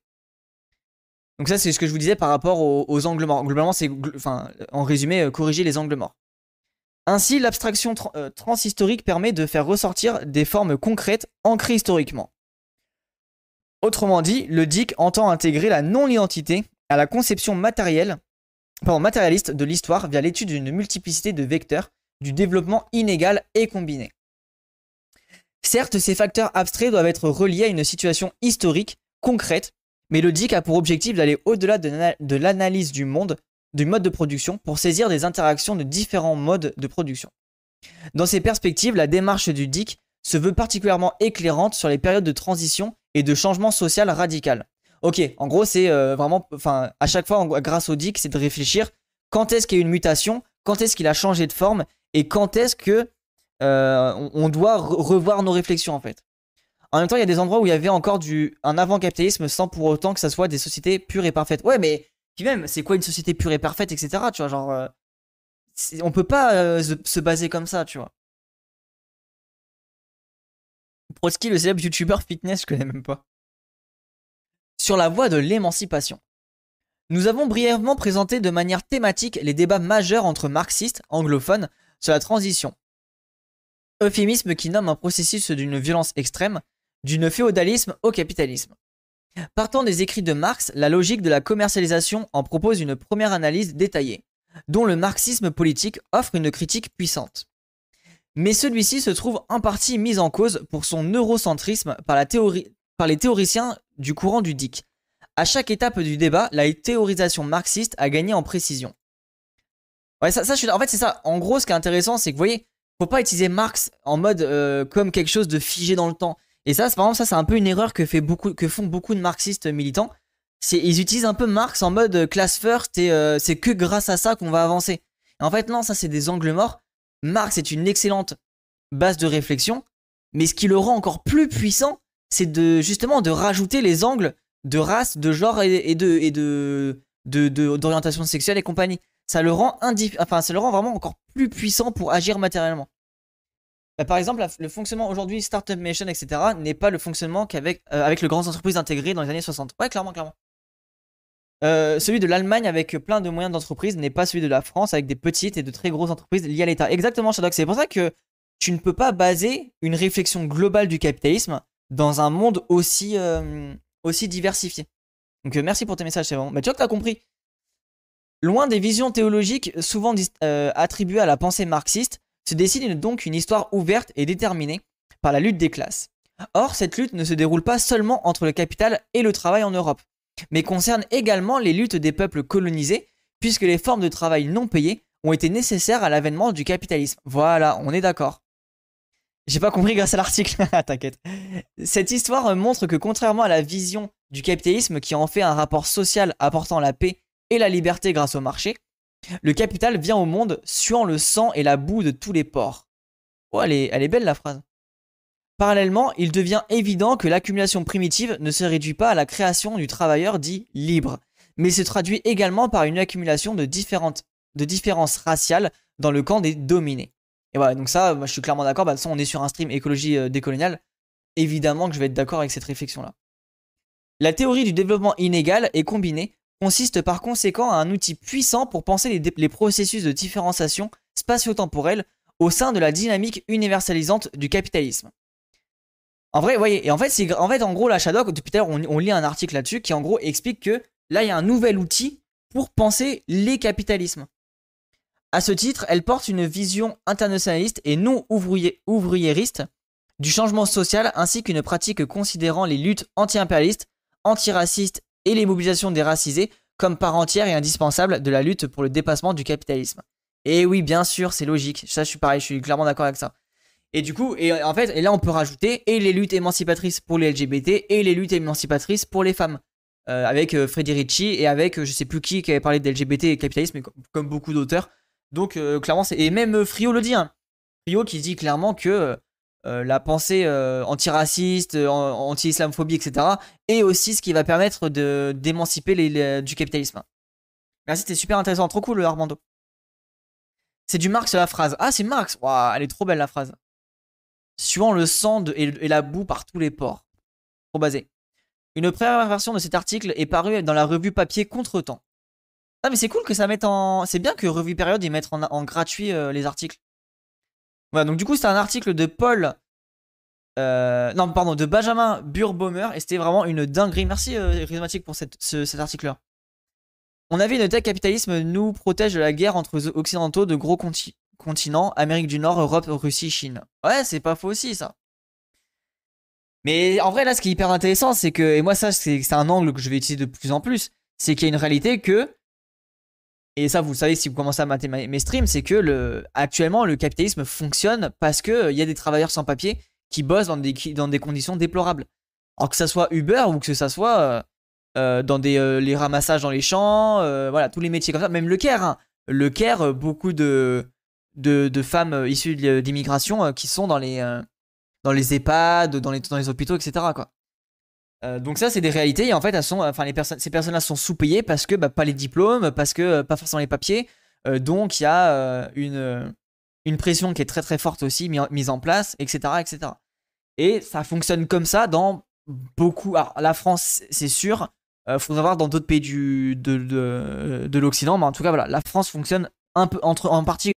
Donc ça c'est ce que je vous disais par rapport aux, angles morts. Globalement c'est, en résumé, euh, corriger les angles morts. Ainsi, l'abstraction euh, transhistorique permet de faire ressortir des formes concrètes ancrées historiquement. Autrement dit, le DIC entend intégrer la non-identité à la conception matérielle, matérialiste de l'histoire via l'étude d'une multiplicité de vecteurs du développement inégal et combiné. Certes, ces facteurs abstraits doivent être reliés à une situation historique, concrète, mais le DIC a pour objectif d'aller au-delà de l'analyse du monde du mode de production pour saisir des interactions de différents modes de production. Dans ces perspectives, la démarche du DIC se veut particulièrement éclairante sur les périodes de transition et de changement social radical. Ok, en gros, c'est euh, vraiment, enfin, à chaque fois, grâce au DIC, c'est de réfléchir quand est-ce qu'il y a une mutation, quand est-ce qu'il a changé de forme et quand est-ce que euh, on doit revoir nos réflexions en fait. En même temps, il y a des endroits où il y avait encore du un avant-capitalisme sans pour autant que ça soit des sociétés pures et parfaites. Ouais, mais puis même, c'est quoi une société pure et parfaite, etc. Tu vois, genre. Euh, on peut pas euh, se baser comme ça, tu vois. Brodsky, le célèbre youtubeur fitness, je connais même pas. Sur la voie de l'émancipation. Nous avons brièvement présenté de manière thématique les débats majeurs entre marxistes, anglophones, sur la transition. Euphémisme qui nomme un processus d'une violence extrême, d'une féodalisme au capitalisme. Partant des écrits de Marx, la logique de la commercialisation en propose une première analyse détaillée, dont le marxisme politique offre une critique puissante. Mais celui-ci se trouve en partie mis en cause pour son eurocentrisme par, les théoriciens du courant du DIC. À chaque étape du débat, la théorisation marxiste a gagné en précision. Ouais, ça, je en fait, c'est ça. En gros, ce qui est intéressant, c'est que vous voyez, faut pas utiliser Marx en mode euh, comme quelque chose de figé dans le temps. Et ça, par exemple, ça c'est un peu une erreur que, fait beaucoup, que font beaucoup de marxistes militants. C'est ils utilisent un peu Marx en mode euh, class first et euh, c'est que grâce à ça qu'on va avancer. en fait, non, ça c'est des angles morts. Marx est une excellente base de réflexion, mais ce qui le rend encore plus puissant, c'est de justement de rajouter les angles de race, de genre et, de et de d'orientation sexuelle et compagnie. Ça le rend enfin ça le rend vraiment encore plus puissant pour agir matériellement. Bah, par exemple, le fonctionnement aujourd'hui, Startup Nation, etc., n'est pas le fonctionnement qu'avec euh, avec le grandes entreprises intégrées dans les années 60. Ouais, clairement, clairement. Euh, celui de l'Allemagne avec plein de moyens d'entreprise n'est pas celui de la France avec des petites et de très grosses entreprises liées à l'État. Exactement, Shadow. C'est pour ça que tu ne peux pas baser une réflexion globale du capitalisme dans un monde aussi, euh, aussi diversifié. Donc merci pour tes messages, c'est bon. Mais tu vois que compris. Loin des visions théologiques souvent attribuées à la pensée marxiste, se dessine donc une histoire ouverte et déterminée par la lutte des classes. Or, cette lutte ne se déroule pas seulement entre le capital et le travail en Europe, mais concerne également les luttes des peuples colonisés, puisque les formes de travail non payées ont été nécessaires à l'avènement du capitalisme. Voilà, on est d'accord. J'ai pas compris grâce à l'article, *laughs* t'inquiète. Cette histoire montre que contrairement à la vision du capitalisme qui en fait un rapport social apportant la paix et la liberté grâce au marché, le capital vient au monde suant le sang et la boue de tous les ports. Oh, elle est, elle est belle la phrase. Parallèlement, il devient évident que l'accumulation primitive ne se réduit pas à la création du travailleur dit libre, mais se traduit également par une accumulation de, différences raciales dans le camp des dominés. Et voilà, donc ça, moi, je suis clairement d'accord. Bah, de toute façon, on est sur un stream écologie euh, décoloniale. Évidemment que je vais être d'accord avec cette réflexion-là. La théorie du développement inégal et combiné consiste par conséquent à un outil puissant pour penser les, processus de différenciation spatio-temporelle au sein de la dynamique universalisante du capitalisme. En vrai, voyez, et en fait, en gros, la Shadok, depuis tout à l'heure, on, lit un article là-dessus qui en gros explique que là, il y a un nouvel outil pour penser les capitalismes. À ce titre, elle porte une vision internationaliste et non ouvriériste du changement social ainsi qu'une pratique considérant les luttes anti-impérialistes, antiracistes et les mobilisations des racisés comme part entière et indispensable de la lutte pour le dépassement du capitalisme. Et oui, bien sûr, c'est logique. Ça, je suis pareil, je suis clairement d'accord avec ça. Et du coup, et en fait, et là, on peut rajouter et les luttes émancipatrices pour les LGBT et les luttes émancipatrices pour les femmes. Euh, avec euh, Frederici et avec euh, je sais plus qui qui avait parlé d'LGBT et capitalisme, mais comme, beaucoup d'auteurs. Donc clairement, c'est et même Frio le dit. Hein. Frio qui dit clairement que la pensée antiraciste, anti-islamophobie, etc. est aussi ce qui va permettre de d'émanciper du capitalisme. Merci, c'était super intéressant, trop cool Armando. C'est du Marx la phrase. Ah, c'est Marx. Waouh, elle est trop belle la phrase. Suant le sang et, la boue par tous les ports. Trop basé. Une première version de cet article est parue dans la revue papier Contretemps. Ah mais c'est cool que ça mette en... C'est bien que Revue Période ils mettent en, gratuit euh, les articles. Voilà, donc du coup c'était un article de Paul... Euh, non, pardon, de Benjamin Burbaumer et c'était vraiment une dinguerie. Merci euh, pour cet article-là. On avait une telle capitalisme nous protège de la guerre entre occidentaux de gros continents, Amérique du Nord, Europe, Russie, Chine. Ouais, c'est pas faux aussi ça. Mais en vrai, là, ce qui est hyper intéressant, c'est que, et moi, ça, c'est un angle que je vais utiliser de plus en plus, c'est qu'il y a une réalité que, et ça, vous le savez si vous commencez à mater mes streams, c'est que le, actuellement, le capitalisme fonctionne parce qu'il euh, y a des travailleurs sans papier qui bossent dans des, dans des conditions déplorables. Alors que ça soit Uber ou que ça soit euh, euh, dans des, les ramassages dans les champs, voilà, tous les métiers comme ça, même le Caire. Hein. Le Caire, beaucoup de, de, femmes issues d'immigration qui sont dans les dans les EHPAD, dans les, hôpitaux, etc. Euh, donc ça, c'est des réalités. En fait, ces personnes-là sont sous-payées parce que bah, pas les diplômes, parce que euh, pas forcément les papiers. Euh, donc il y a une, pression qui est très très forte aussi mise en place, etc., etc. Et ça fonctionne comme ça dans beaucoup. Alors la France, c'est sûr. Il faudra voir dans d'autres pays du, de, de, de l'Occident, mais en tout cas voilà, la France fonctionne un peu entre en partie